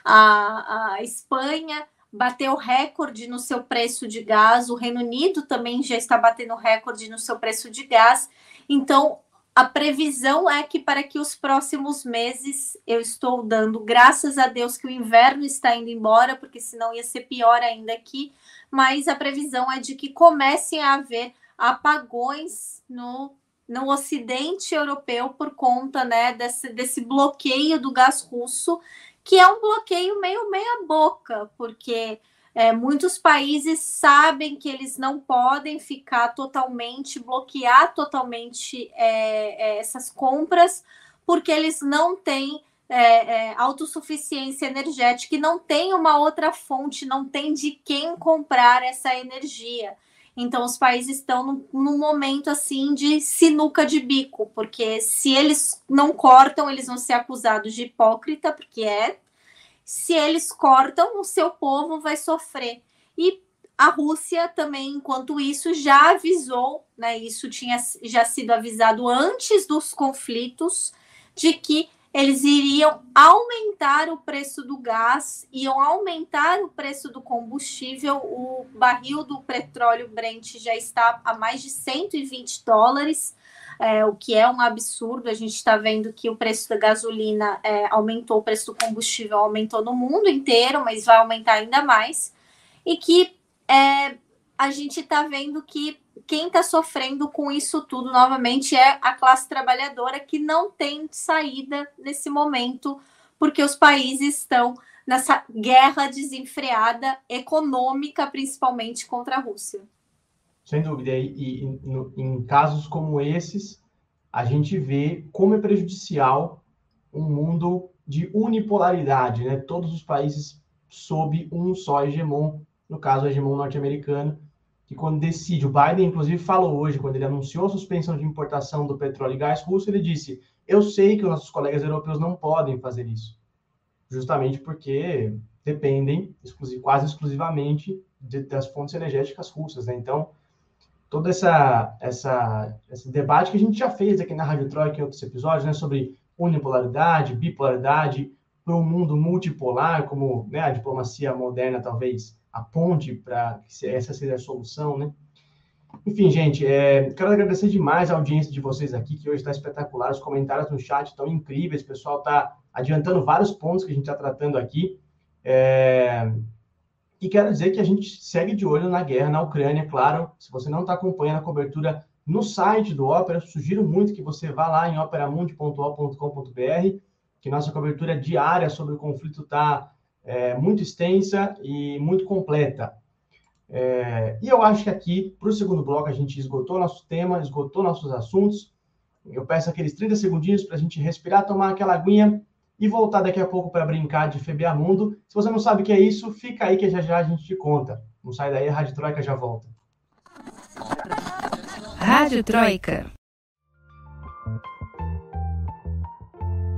Speaker 2: A, a Espanha bateu recorde no seu preço de gás, o Reino Unido também já está batendo recorde no seu preço de gás. Então, a previsão é que para que os próximos meses eu estou dando graças a Deus que o inverno está indo embora, porque senão ia ser pior ainda aqui, mas a previsão é de que comecem a haver apagões no no Ocidente europeu por conta né, desse, desse bloqueio do gás russo, que é um bloqueio meio meia-boca, porque é, muitos países sabem que eles não podem ficar totalmente, bloquear totalmente é, é, essas compras, porque eles não têm é, é, autossuficiência energética e não tem uma outra fonte, não tem de quem comprar essa energia. Então, os países estão num, momento assim de sinuca de bico, porque se eles não cortam, eles vão ser acusados de hipócrita, porque é. Se eles cortam, o seu povo vai sofrer. E a Rússia também, enquanto isso, já avisou, né? Isso tinha já sido avisado antes dos conflitos, de que eles iriam aumentar o preço do gás, iam aumentar o preço do combustível. O barril do petróleo Brent já está a mais de 120 dólares, é, o que é um absurdo. A gente está vendo que o preço da gasolina é, aumentou, o preço do combustível aumentou no mundo inteiro, mas vai aumentar ainda mais. E que é, a gente está vendo que quem está sofrendo com isso tudo novamente é a classe trabalhadora que não tem saída nesse momento, porque os países estão nessa guerra desenfreada econômica, principalmente contra a Rússia.
Speaker 1: Sem dúvida. E, e no, em casos como esses, a gente vê como é prejudicial um mundo de unipolaridade, né? Todos os países sob um só hegemon, no caso, o hegemon norte-americano, que quando decide, o Biden inclusive falou hoje, quando ele anunciou a suspensão de importação do petróleo e gás russo, ele disse: "Eu sei que os nossos colegas europeus não podem fazer isso, justamente porque dependem quase exclusivamente de, das fontes energéticas russas, né? Então, todo essa, essa, esse debate que a gente já fez aqui na Rádio Troika em outros episódios, né, sobre unipolaridade, bipolaridade, para um mundo multipolar, como né, a diplomacia moderna talvez a ponte para que essa seja a solução, né? Enfim, gente, é, quero agradecer demais a audiência de vocês aqui, que hoje está espetacular. Os comentários no chat estão incríveis. O pessoal está adiantando vários pontos que a gente está tratando aqui. É, e quero dizer que a gente segue de olho na guerra na Ucrânia, claro. Se você não está acompanhando a cobertura no site do Ópera, sugiro muito que você vá lá em operamundi.com.br, que nossa cobertura diária sobre o conflito está é, muito extensa e muito completa. É, e eu acho que aqui, para o segundo bloco, a gente esgotou nosso tema, esgotou nossos assuntos. Eu peço aqueles 30 segundinhos para a gente respirar, tomar aquela aguinha e voltar daqui a pouco para brincar de Mundo. Se você não sabe o que é isso, fica aí que já já a gente te conta. Não sai daí, a Rádio Troika já volta.
Speaker 4: Rádio Troika.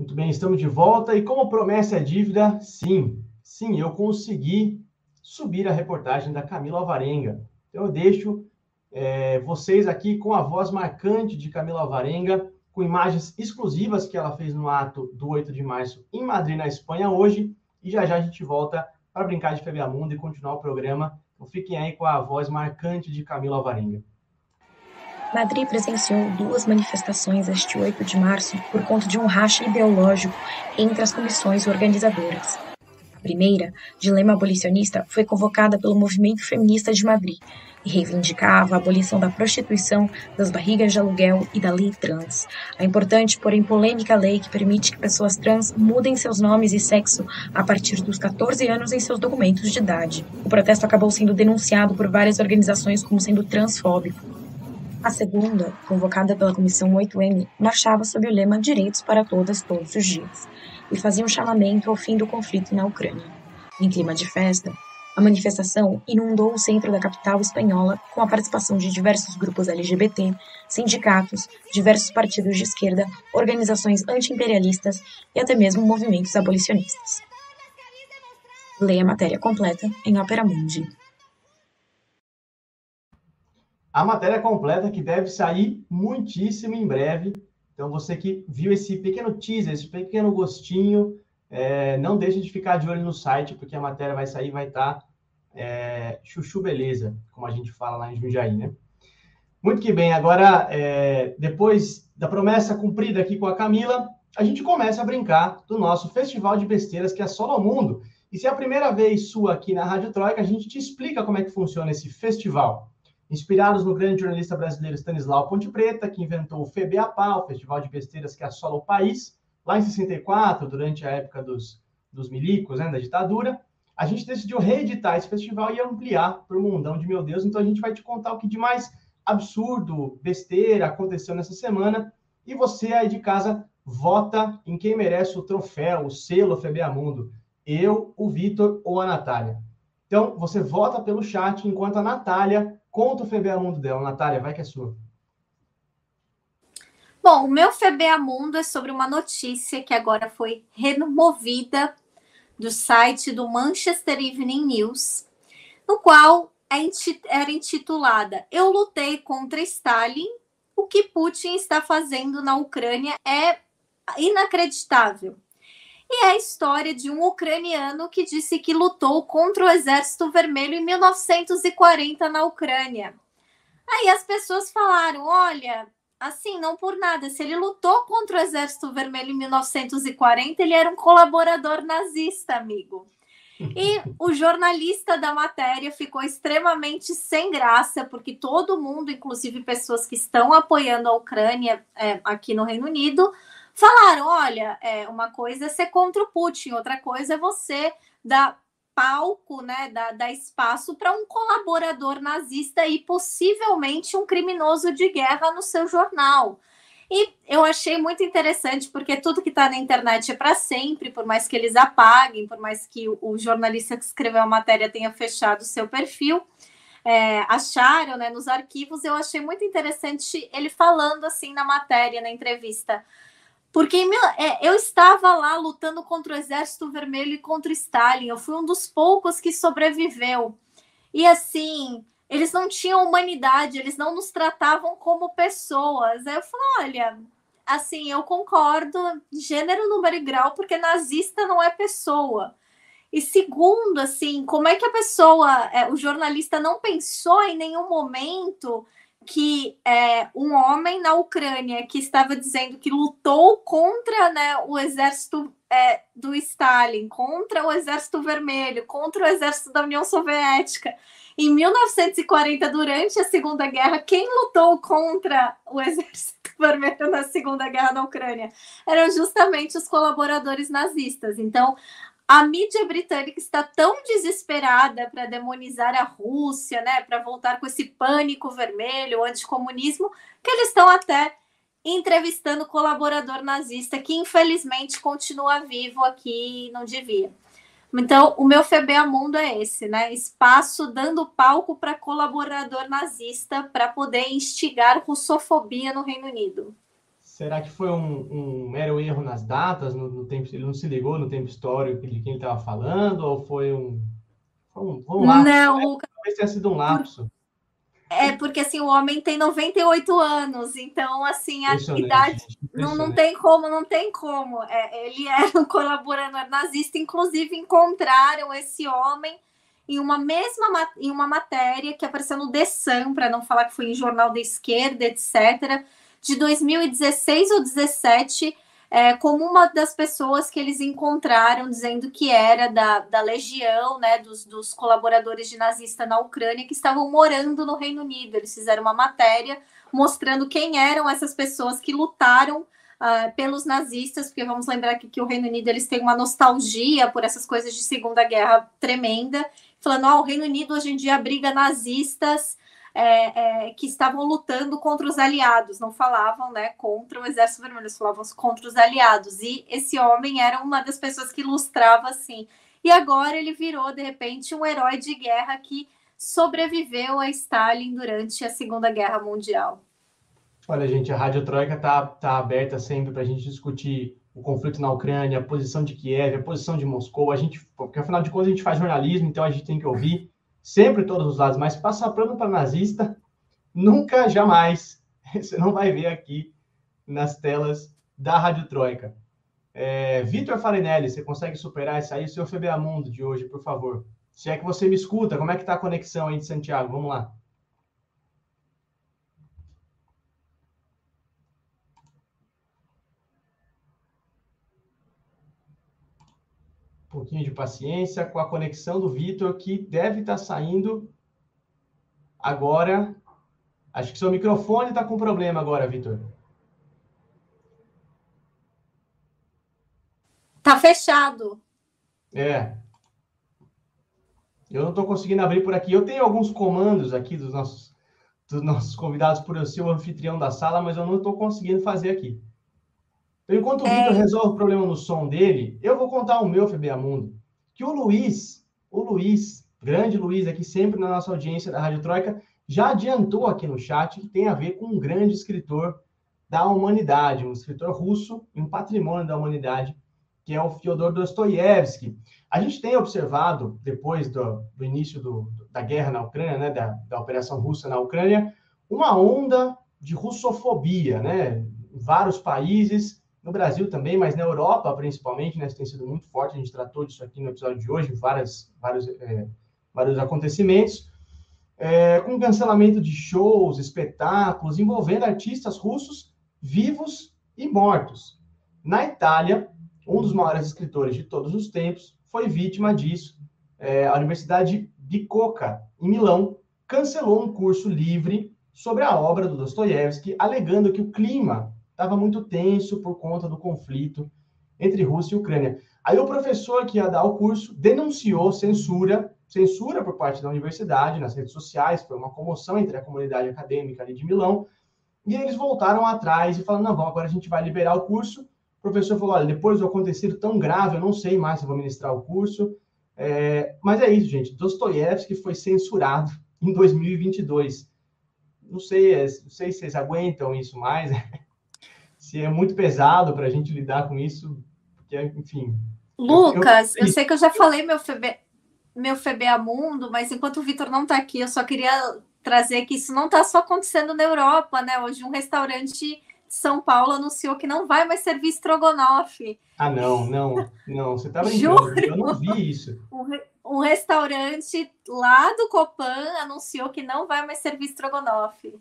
Speaker 1: Muito bem, estamos de volta. E como promessa é dívida, sim, sim, eu consegui subir a reportagem da Camila Alvarenga. Então, eu deixo é, vocês aqui com a voz marcante de Camila Alvarenga, com imagens exclusivas que ela fez no ato do 8 de março em Madrid, na Espanha, hoje. E já já a gente volta para brincar de Febra Mundo e continuar o programa. Então, fiquem aí com a voz marcante de Camila Alvarenga.
Speaker 5: Madrid presenciou duas manifestações este 8 de março por conta de um racha ideológico entre as comissões organizadoras. A primeira, de lema abolicionista, foi convocada pelo Movimento Feminista de Madrid e reivindicava a abolição da prostituição, das barrigas de aluguel e da lei trans, a importante, porém polêmica lei que permite que pessoas trans mudem seus nomes e sexo a partir dos 14 anos em seus documentos de idade. O protesto acabou sendo denunciado por várias organizações como sendo transfóbico a segunda, convocada pela Comissão 8M, marchava sob o lema Direitos para Todas, Todos os Dias, e fazia um chamamento ao fim do conflito na Ucrânia. Em clima de festa, a manifestação inundou o centro da capital espanhola com a participação de diversos grupos LGBT, sindicatos, diversos partidos de esquerda, organizações anti-imperialistas e até mesmo movimentos abolicionistas. Leia a matéria completa em Opera Mundi
Speaker 1: a matéria completa que deve sair muitíssimo em breve. Então, você que viu esse pequeno teaser, esse pequeno gostinho, é, não deixe de ficar de olho no site, porque a matéria vai sair, vai estar tá, é, chuchu beleza, como a gente fala lá em Jundiaí, né? Muito que bem, agora, é, depois da promessa cumprida aqui com a Camila, a gente começa a brincar do nosso festival de besteiras que assola o mundo. E se é a primeira vez sua aqui na Rádio Troika, a gente te explica como é que funciona esse festival. Inspirados no grande jornalista brasileiro Stanislau Ponte Preta, que inventou o FEBEAPA, o festival de besteiras que assola o país, lá em 64, durante a época dos, dos milicos, né, da ditadura, a gente decidiu reeditar esse festival e ampliar para o mundão de meu Deus. Então a gente vai te contar o que de mais absurdo, besteira aconteceu nessa semana. E você aí de casa vota em quem merece o troféu, o selo FBA Mundo. Eu, o Vitor ou a Natália. Então, você vota pelo chat enquanto a Natália conta o FBA Mundo dela. Natália, vai que é sua.
Speaker 2: Bom, o meu FBA Mundo é sobre uma notícia que agora foi removida do site do Manchester Evening News, no qual é era intitulada Eu lutei contra Stalin. O que Putin está fazendo na Ucrânia é inacreditável. E é a história de um ucraniano que disse que lutou contra o Exército Vermelho em 1940 na Ucrânia. Aí as pessoas falaram: olha, assim, não por nada. Se ele lutou contra o Exército Vermelho em 1940, ele era um colaborador nazista, amigo. E o jornalista da matéria ficou extremamente sem graça, porque todo mundo, inclusive pessoas que estão apoiando a Ucrânia é, aqui no Reino Unido, falaram: olha, é, uma coisa é ser contra o Putin, outra coisa é você dar palco, né, dar, dar espaço para um colaborador nazista e possivelmente um criminoso de guerra no seu jornal. E eu achei muito interessante, porque tudo que está na internet é para sempre, por mais que eles apaguem, por mais que o, jornalista que escreveu a matéria tenha fechado o seu perfil, é, acharam né, nos arquivos, eu achei muito interessante ele falando assim na matéria, na entrevista. Porque é, eu estava lá lutando contra o Exército Vermelho e contra Stalin. Eu fui um dos poucos que sobreviveu. E assim, eles não tinham humanidade, eles não nos tratavam como pessoas. Aí eu falei: olha, assim, eu concordo, gênero, número e grau, porque nazista não é pessoa. E segundo, assim, como é que a pessoa, é, o jornalista não pensou em nenhum momento que é, um homem na Ucrânia que estava dizendo que lutou contra né, o exército é, do Stalin, contra o exército vermelho, contra o exército da União Soviética. Em 1940, durante a Segunda Guerra, quem lutou contra o exército vermelho na Segunda Guerra na Ucrânia eram justamente os colaboradores nazistas. Então, a mídia britânica está tão desesperada para demonizar a Rússia, né, para voltar com esse pânico vermelho, anticomunismo, que eles estão até entrevistando colaborador nazista que infelizmente continua vivo aqui e não devia. Então, o meu FBA Mundo é esse, né? Espaço dando palco para colaborador nazista para poder instigar russofobia no Reino Unido.
Speaker 1: Será que foi um, um mero erro nas datas, no, no, tempo, ele não se ligou no tempo histórico de quem estava falando, ou foi um, foi um, foi um lapso? Não, né? Lucas. Talvez tenha sido um lapso.
Speaker 2: É, porque assim, o homem tem 98 anos, então assim, a idade não, não tem como, não tem como. É, ele era um colaborador nazista, inclusive encontraram esse homem em uma mesma em uma matéria que apareceu no The Sun, para não falar que foi em jornal da esquerda, etc de 2016 ou 17 é, como uma das pessoas que eles encontraram dizendo que era da, da legião, né, dos, dos colaboradores de nazista na Ucrânia que estavam morando no Reino Unido. Eles fizeram uma matéria mostrando quem eram essas pessoas que lutaram uh, pelos nazistas, porque vamos lembrar que, que o Reino Unido eles têm uma nostalgia por essas coisas de Segunda Guerra tremenda, falando, ó, oh, o Reino Unido hoje em dia abriga nazistas é, é, que estavam lutando contra os aliados, não falavam né, contra o Exército Vermelho, falavam contra os aliados. E esse homem era uma das pessoas que ilustrava assim. E agora ele virou, de repente, um herói de guerra que sobreviveu a Stalin durante a Segunda Guerra Mundial.
Speaker 1: Olha, gente, a Rádio Troika está tá aberta sempre para a gente discutir o conflito na Ucrânia, a posição de Kiev, a posição de Moscou. A gente, porque afinal de contas a gente faz jornalismo, então a gente tem que ouvir sempre todos os lados, mas passar pano para nazista, nunca, jamais. Você não vai ver aqui nas telas da Rádio Troika. É, Vitor Farinelli, você consegue superar isso aí? Seu FBA Mundo de hoje, por favor. Se é que você me escuta, como é que está a conexão aí de Santiago? Vamos lá. Pouquinho de paciência com a conexão do Vitor, que deve estar tá saindo agora. Acho que seu microfone está com problema agora, Vitor.
Speaker 2: Tá fechado.
Speaker 1: É. Eu não estou conseguindo abrir por aqui. Eu tenho alguns comandos aqui dos nossos, dos nossos convidados por eu ser o anfitrião da sala, mas eu não estou conseguindo fazer aqui. Então, enquanto o é... Vitor resolve o problema no som dele, eu vou contar o meu FBA Mundo. Que o Luiz, o Luiz, grande Luiz aqui sempre na nossa audiência da Rádio Troika, já adiantou aqui no chat que tem a ver com um grande escritor da humanidade, um escritor russo e um patrimônio da humanidade, que é o Fyodor Dostoiévski. A gente tem observado, depois do, do início do, da guerra na Ucrânia, né, da, da operação russa na Ucrânia, uma onda de russofobia, né, em vários países, no Brasil também, mas na Europa principalmente, né, isso tem sido muito forte, a gente tratou disso aqui no episódio de hoje, várias, vários, é, vários acontecimentos, é, com cancelamento de shows, espetáculos, envolvendo artistas russos vivos e mortos. Na Itália, um dos maiores escritores de todos os tempos, foi vítima disso. É, a Universidade de Coca, em Milão, cancelou um curso livre sobre a obra do Dostoiévski, alegando que o clima estava muito tenso por conta do conflito entre Rússia e Ucrânia. Aí o professor que ia dar o curso denunciou censura, censura por parte da universidade nas redes sociais, foi uma comoção entre a comunidade acadêmica ali de Milão, e eles voltaram atrás e falaram, não, vamos, agora a gente vai liberar o curso, o professor falou: olha, depois do acontecido tão grave, eu não sei mais se vou ministrar o curso. É, mas é isso, gente. Dostoiévski foi censurado em 2022. Não sei, é, não sei se vocês aguentam isso mais, se é muito pesado para a gente lidar com isso, porque, enfim.
Speaker 2: Lucas, eu, eu, eu sei que eu já falei meu FB, meu FBA Mundo, mas enquanto o Vitor não está aqui, eu só queria trazer que isso não está só acontecendo na Europa, né? Hoje um restaurante são Paulo anunciou que não vai mais servir estrogonofe.
Speaker 1: Ah, não, não, não. Você tá brincando. Juro? Eu não vi isso.
Speaker 2: Um, um, restaurante lá do Copan anunciou que não vai mais servir estrogonofe.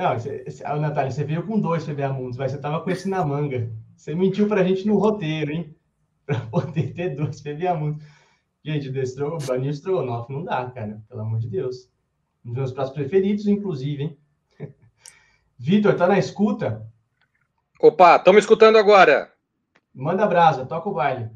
Speaker 1: Não, você, Natália, você veio com dois PBA Mundos, mas você tava com esse na manga. Você mentiu pra gente no roteiro, hein? Pra poder ter dois PBA Mundos. Gente, o banir estrogonofe não dá, cara. Pelo amor de Deus. Um dos meus pratos preferidos, inclusive, hein? Vitor, tá na escuta?
Speaker 3: Opa, estamos escutando agora.
Speaker 1: Manda brasa, toca o baile.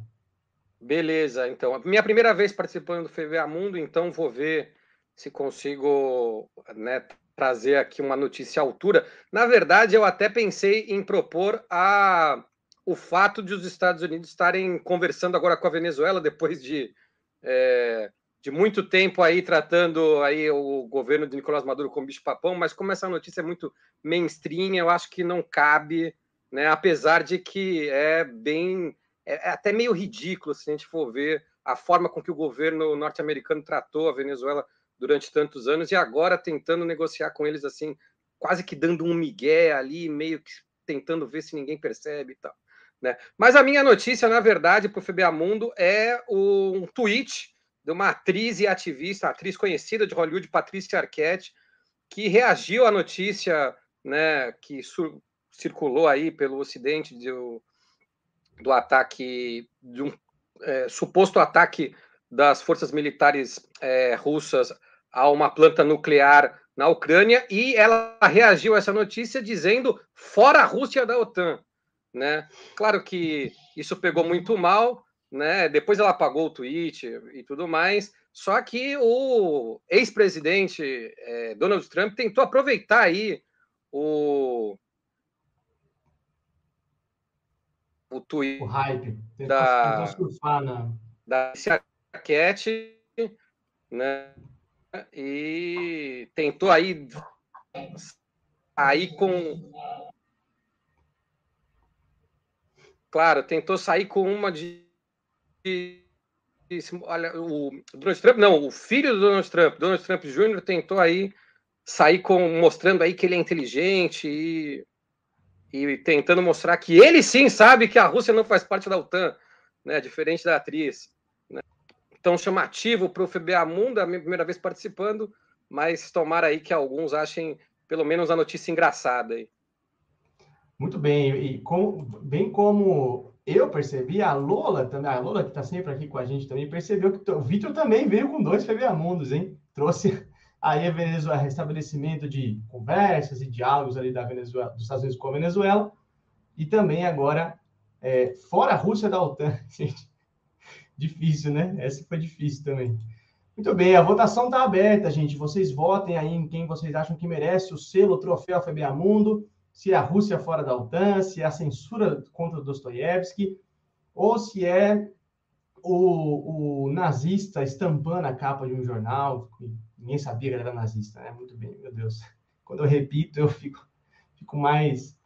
Speaker 3: Beleza, então. Minha primeira vez participando do FVA Mundo, então vou ver se consigo né, trazer aqui uma notícia à altura. Na verdade, eu até pensei em propor a, o fato de os Estados Unidos estarem conversando agora com a Venezuela depois de é, de muito tempo aí tratando aí o governo de Nicolás Maduro como bicho-papão, mas como essa notícia é muito mainstream, eu acho que não cabe, né? Apesar de que é bem, é, é até meio ridículo se a gente for ver a forma com que o governo norte-americano tratou a Venezuela durante tantos anos e agora tentando negociar com eles assim, quase que dando um migué ali, meio que tentando ver se ninguém percebe e tal. Né? Mas a minha notícia, na verdade, para o FBA Mundo é um tweet de uma atriz e ativista, atriz conhecida de Hollywood, Patrícia Arquette, que reagiu à notícia né, que circulou aí pelo Ocidente do, do ataque, de um é, suposto ataque das forças militares é, russas a uma planta nuclear na Ucrânia, e ela reagiu a essa notícia dizendo fora a Rússia da OTAN. Né? Claro que isso pegou muito mal, né? Depois ela apagou o tweet e tudo mais. Só que o ex-presidente é, Donald Trump tentou aproveitar aí o o tweet
Speaker 1: o hype
Speaker 3: da surfar da Arquette, né? E tentou aí aí com claro, tentou sair com uma de olha, o Donald Trump, não, o filho do Donald Trump, Donald Trump Jr. tentou aí sair com mostrando aí que ele é inteligente e, e tentando mostrar que ele sim sabe que a Rússia não faz parte da OTAN, né, diferente da atriz. Então chamativo para o FBA Mundo, a minha primeira vez participando, mas tomara aí que alguns achem pelo menos a notícia engraçada aí.
Speaker 1: Muito bem, e com, bem como eu percebi, a Lola também, a Lola que está sempre aqui com a gente também, percebeu que o Vitor também veio com dois Febeamundos, hein? Trouxe aí a Venezuela, restabelecimento de conversas e diálogos ali da Venezuela, dos Estados Unidos com a Venezuela, e também agora, é, fora a Rússia da OTAN, gente. Difícil, né? Essa foi difícil também. Muito bem, a votação está aberta, gente. Vocês votem aí em quem vocês acham que merece o selo, o troféu Febeamundo se é a Rússia fora da OTAN, se é a censura contra Dostoiévski, ou se é o, o, nazista estampando a capa de um jornal. Ninguém sabia que era nazista, né? Muito bem, meu Deus. Quando eu repito, eu fico, fico mais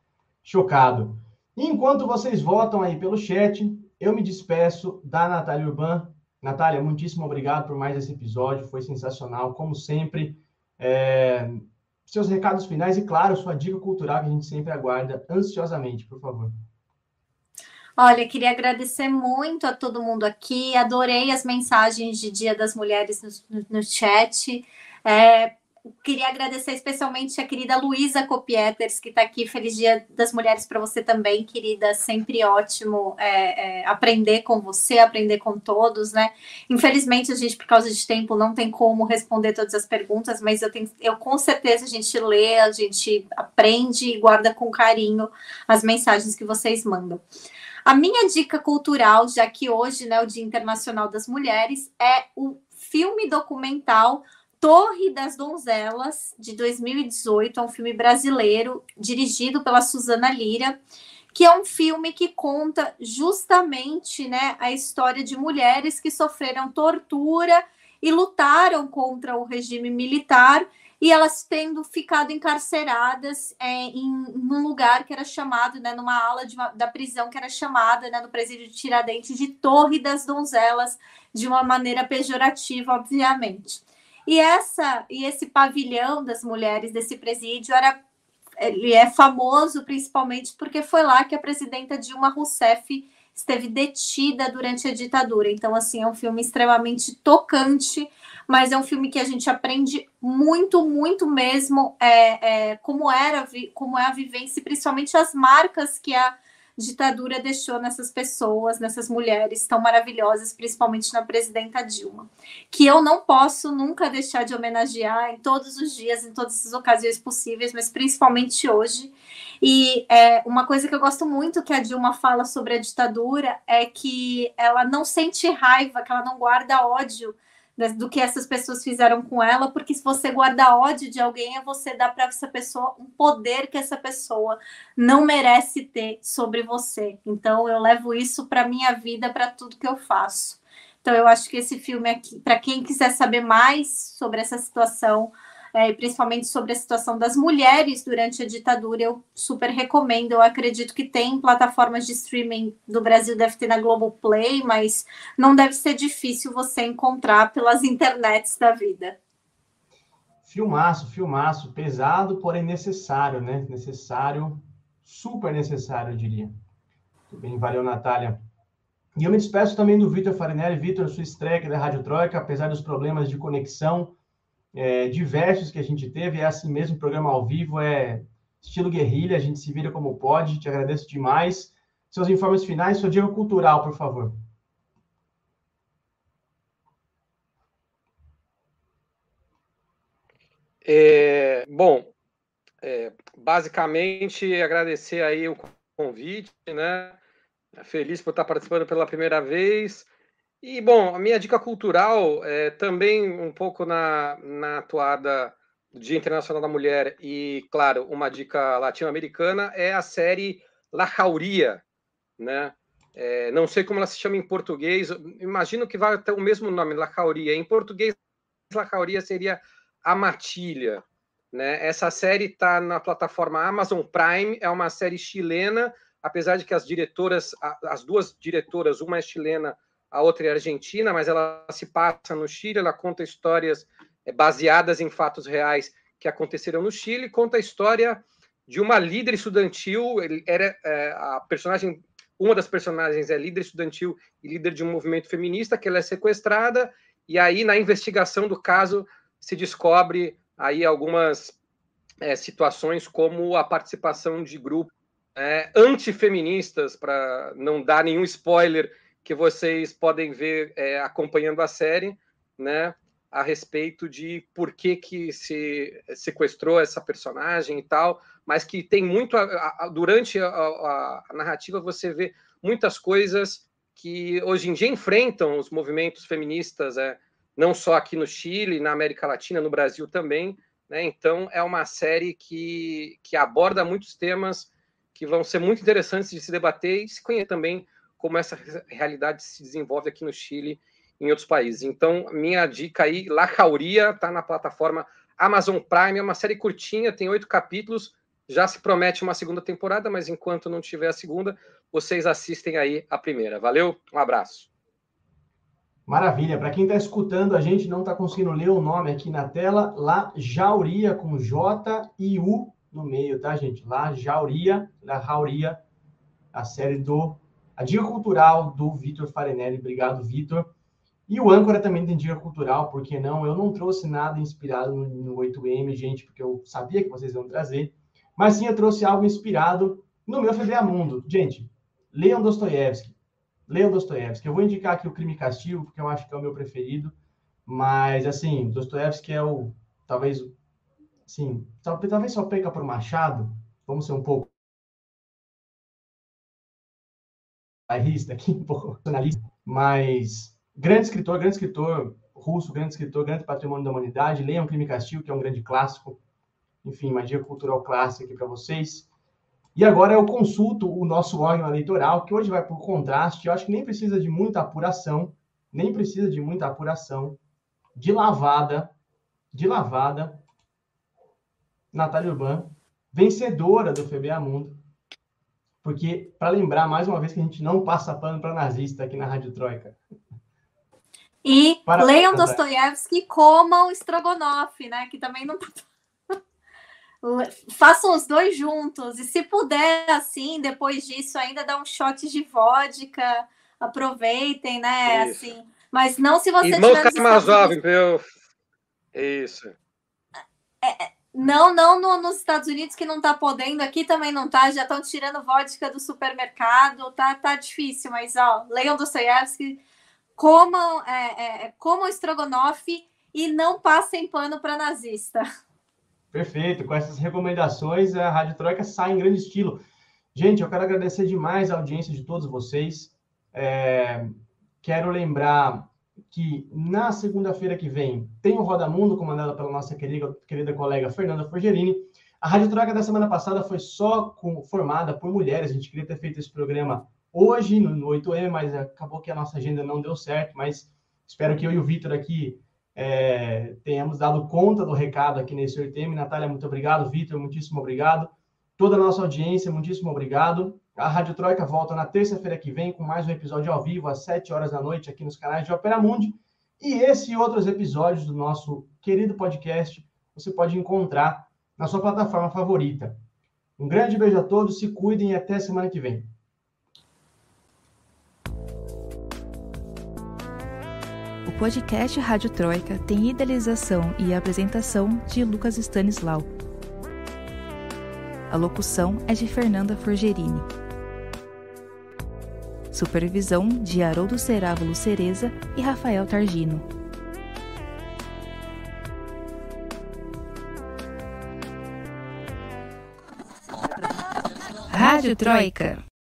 Speaker 1: chocado. Enquanto vocês votam aí pelo chat, eu me despeço da Natália Urban. Natália, muitíssimo obrigado por mais esse episódio, foi sensacional, como sempre. É, seus recados finais e, claro, sua dica cultural que a gente sempre aguarda ansiosamente, por favor.
Speaker 2: Olha, queria agradecer muito a todo mundo aqui. Adorei as mensagens de Dia das Mulheres no, no chat. É, queria agradecer especialmente a querida Luísa Copieters, que está aqui. Feliz Dia das Mulheres para você também, querida. Sempre ótimo é, é, aprender com você, aprender com todos, né? Infelizmente, a gente, por causa de tempo, não tem como responder todas as perguntas, mas eu, tenho, eu com certeza a gente lê, a gente aprende e guarda com carinho as mensagens que vocês mandam. A minha dica cultural, já que hoje né, o Dia Internacional das Mulheres, é o filme documental Torre das Donzelas, de 2018, é um filme brasileiro, dirigido pela Suzana Lira, que é um filme que conta justamente né, a história de mulheres que sofreram tortura e lutaram contra o regime militar e elas tendo ficado encarceradas é, em, um lugar que era chamado, né, numa ala uma, da prisão que era chamada, né, no presídio de Tiradentes, de Torre das Donzelas, de uma maneira pejorativa, obviamente. E essa e esse pavilhão das mulheres desse presídio era ele é famoso principalmente porque foi lá que a presidenta Dilma Rousseff esteve detida durante a ditadura. Então, assim, é um filme extremamente tocante, mas é um filme que a gente aprende muito, muito mesmo é, é, como era, como é a vivência, principalmente as marcas que a ditadura deixou nessas pessoas, nessas mulheres tão maravilhosas, principalmente na presidenta Dilma, que eu não posso nunca deixar de homenagear em todos os dias, em todas as ocasiões possíveis, mas principalmente hoje. E é, uma coisa que eu gosto muito que a Dilma fala sobre a ditadura é que ela não sente raiva, que ela não guarda ódio do que essas pessoas fizeram com ela, porque se você guarda ódio de alguém, é você dar para essa pessoa um poder que essa pessoa não merece ter sobre você. Então eu levo isso para minha vida, para tudo que eu faço. Então eu acho que esse filme aqui, para quem quiser saber mais sobre essa situação, é, principalmente sobre a situação das mulheres durante a ditadura, eu super recomendo. Eu acredito que tem plataformas de streaming do Brasil, deve ter na Globoplay, mas não deve ser difícil você encontrar pelas internets da vida.
Speaker 1: Filmaço, filmaço, pesado, porém necessário, né? Necessário, super necessário, eu diria. Muito bem, valeu, Natália. E eu me despeço também do Vitor Farinelli. Vitor, sua estreia da Rádio Troika, apesar dos problemas de conexão, é, diversos que a gente teve. É assim mesmo, o programa ao vivo é estilo guerrilha, a gente se vira como pode. Te agradeço demais. Seus informes finais, seu dia cultural, por favor.
Speaker 3: É, bom, é, basicamente agradecer aí o convite, né? Feliz por estar participando pela primeira vez. E, bom, a minha dica cultural é também um pouco na, na atuada do Dia Internacional da Mulher e, claro, uma dica latino-americana é a série La Jauria, né? É, não sei como ela se chama em português, imagino que vai ter o mesmo nome, La Jauria. Em português, La Jauria seria A Matilha, né? Essa série está na plataforma Amazon Prime, é uma série chilena, apesar de que as diretoras, as duas diretoras, uma é chilena, a outra é argentina, mas ela se passa no Chile, ela conta histórias é, baseadas em fatos reais que aconteceram no Chile, conta a história de uma líder estudantil, era é, a personagem, uma das personagens é líder estudantil e líder de um movimento feminista, que ela é sequestrada, e aí na investigação do caso se descobre aí algumas é, situações como a participação de grupos é, antifeministas, para não dar nenhum spoiler que vocês podem ver é, acompanhando a série, né? A respeito de por que, que se sequestrou essa personagem e tal, mas que tem muito. A, a, durante a, a, narrativa, você vê muitas coisas que hoje em dia enfrentam os movimentos feministas, é, não só aqui no Chile, na América Latina, no Brasil também. Né? Então, é uma série que, que aborda muitos temas que vão ser muito interessantes de se debater e se conhecer também como essa realidade se desenvolve aqui no Chile e em outros países. Então, minha dica aí, La Jauria, está na plataforma Amazon Prime, é uma série curtinha, tem oito capítulos, já se promete uma segunda temporada, mas enquanto não tiver a segunda, vocês assistem aí a primeira. Valeu, um abraço.
Speaker 1: Maravilha. Para quem está escutando, a gente não está conseguindo ler o nome aqui na tela. La Jauria, com J e U no meio, tá, gente? La Jauria, La Jauria, a série do a dica cultural do Vitor Farinelli. Obrigado, Vitor. E o âncora também tem dica cultural, por que não? Eu não trouxe nada inspirado no, no 8M, gente, porque eu sabia que vocês iam trazer. Mas sim, eu trouxe algo inspirado no meu FBA Mundo. Gente, leiam Dostoiévski. Leiam Dostoiévski. Eu vou indicar aqui o Crime e Castigo, porque eu acho que é o meu preferido. Mas, assim, Dostoiévski é o, talvez, sim, talvez só peca por Machado. Vamos ser um pouco bairrista aqui, um pouco nacionalista, mas grande escritor, grande escritor russo, grande escritor, grande patrimônio da humanidade. Leiam Crime e Castigo, que é um grande clássico. Enfim, magia cultural clássica aqui para vocês. E agora eu consulto o nosso órgão eleitoral, que hoje vai por contraste. Eu acho que nem precisa de muita apuração, nem precisa de muita apuração. De lavada, de lavada, Natália Urban, vencedora do FBA Mundo, porque, para lembrar mais uma vez que a gente não passa pano para nazista aqui na Rádio Troika.
Speaker 2: E para... leiam Dostoiévski comam Strogonoff, né? Que também não tá Façam os dois juntos. E se puder, assim, depois disso, ainda dá um shot de vodka. Aproveitem, né?
Speaker 3: Isso.
Speaker 2: Assim. Mas não se você
Speaker 3: Irmão tiver. mais jovem, meu. Isso.
Speaker 2: É, é não, não no, nos Estados Unidos que não tá podendo, aqui também não tá, já estão tirando vodka do supermercado, tá, tá difícil, mas ó, leiam Dostoiévski, comam, é, é, é comam estrogonofe e não passem pano para nazista.
Speaker 1: Perfeito, com essas recomendações, a Rádio Troika sai em grande estilo. Gente, eu quero agradecer demais a audiência de todos vocês. É, quero lembrar que na segunda-feira que vem tem o Roda Mundo, comandado pela nossa querida, querida colega Fernanda Forgerini. A Rádio Troca da semana passada foi só com, formada por mulheres. A gente queria ter feito esse programa hoje, no, no 8E, mas acabou que a nossa agenda não deu certo. Mas espero que eu e o Vitor aqui é, tenhamos dado conta do recado aqui nesse 8M. Natália, muito obrigado. Vitor, muitíssimo obrigado. Toda a nossa audiência, muitíssimo obrigado. A Rádio Troika volta na terça-feira que vem com mais um episódio ao vivo, às 7 horas da noite, aqui nos canais de Opera Mundi. E esse e outros episódios do nosso querido podcast você pode encontrar na sua plataforma favorita. Um grande beijo a todos, se cuidem e até semana que vem.
Speaker 4: O podcast Rádio Troika tem idealização e apresentação de Lucas Stanislau. A locução é de Fernanda Forgerini. Supervisão de Haroldo Cerávulo Cereza e Rafael Targino. Rádio Troika.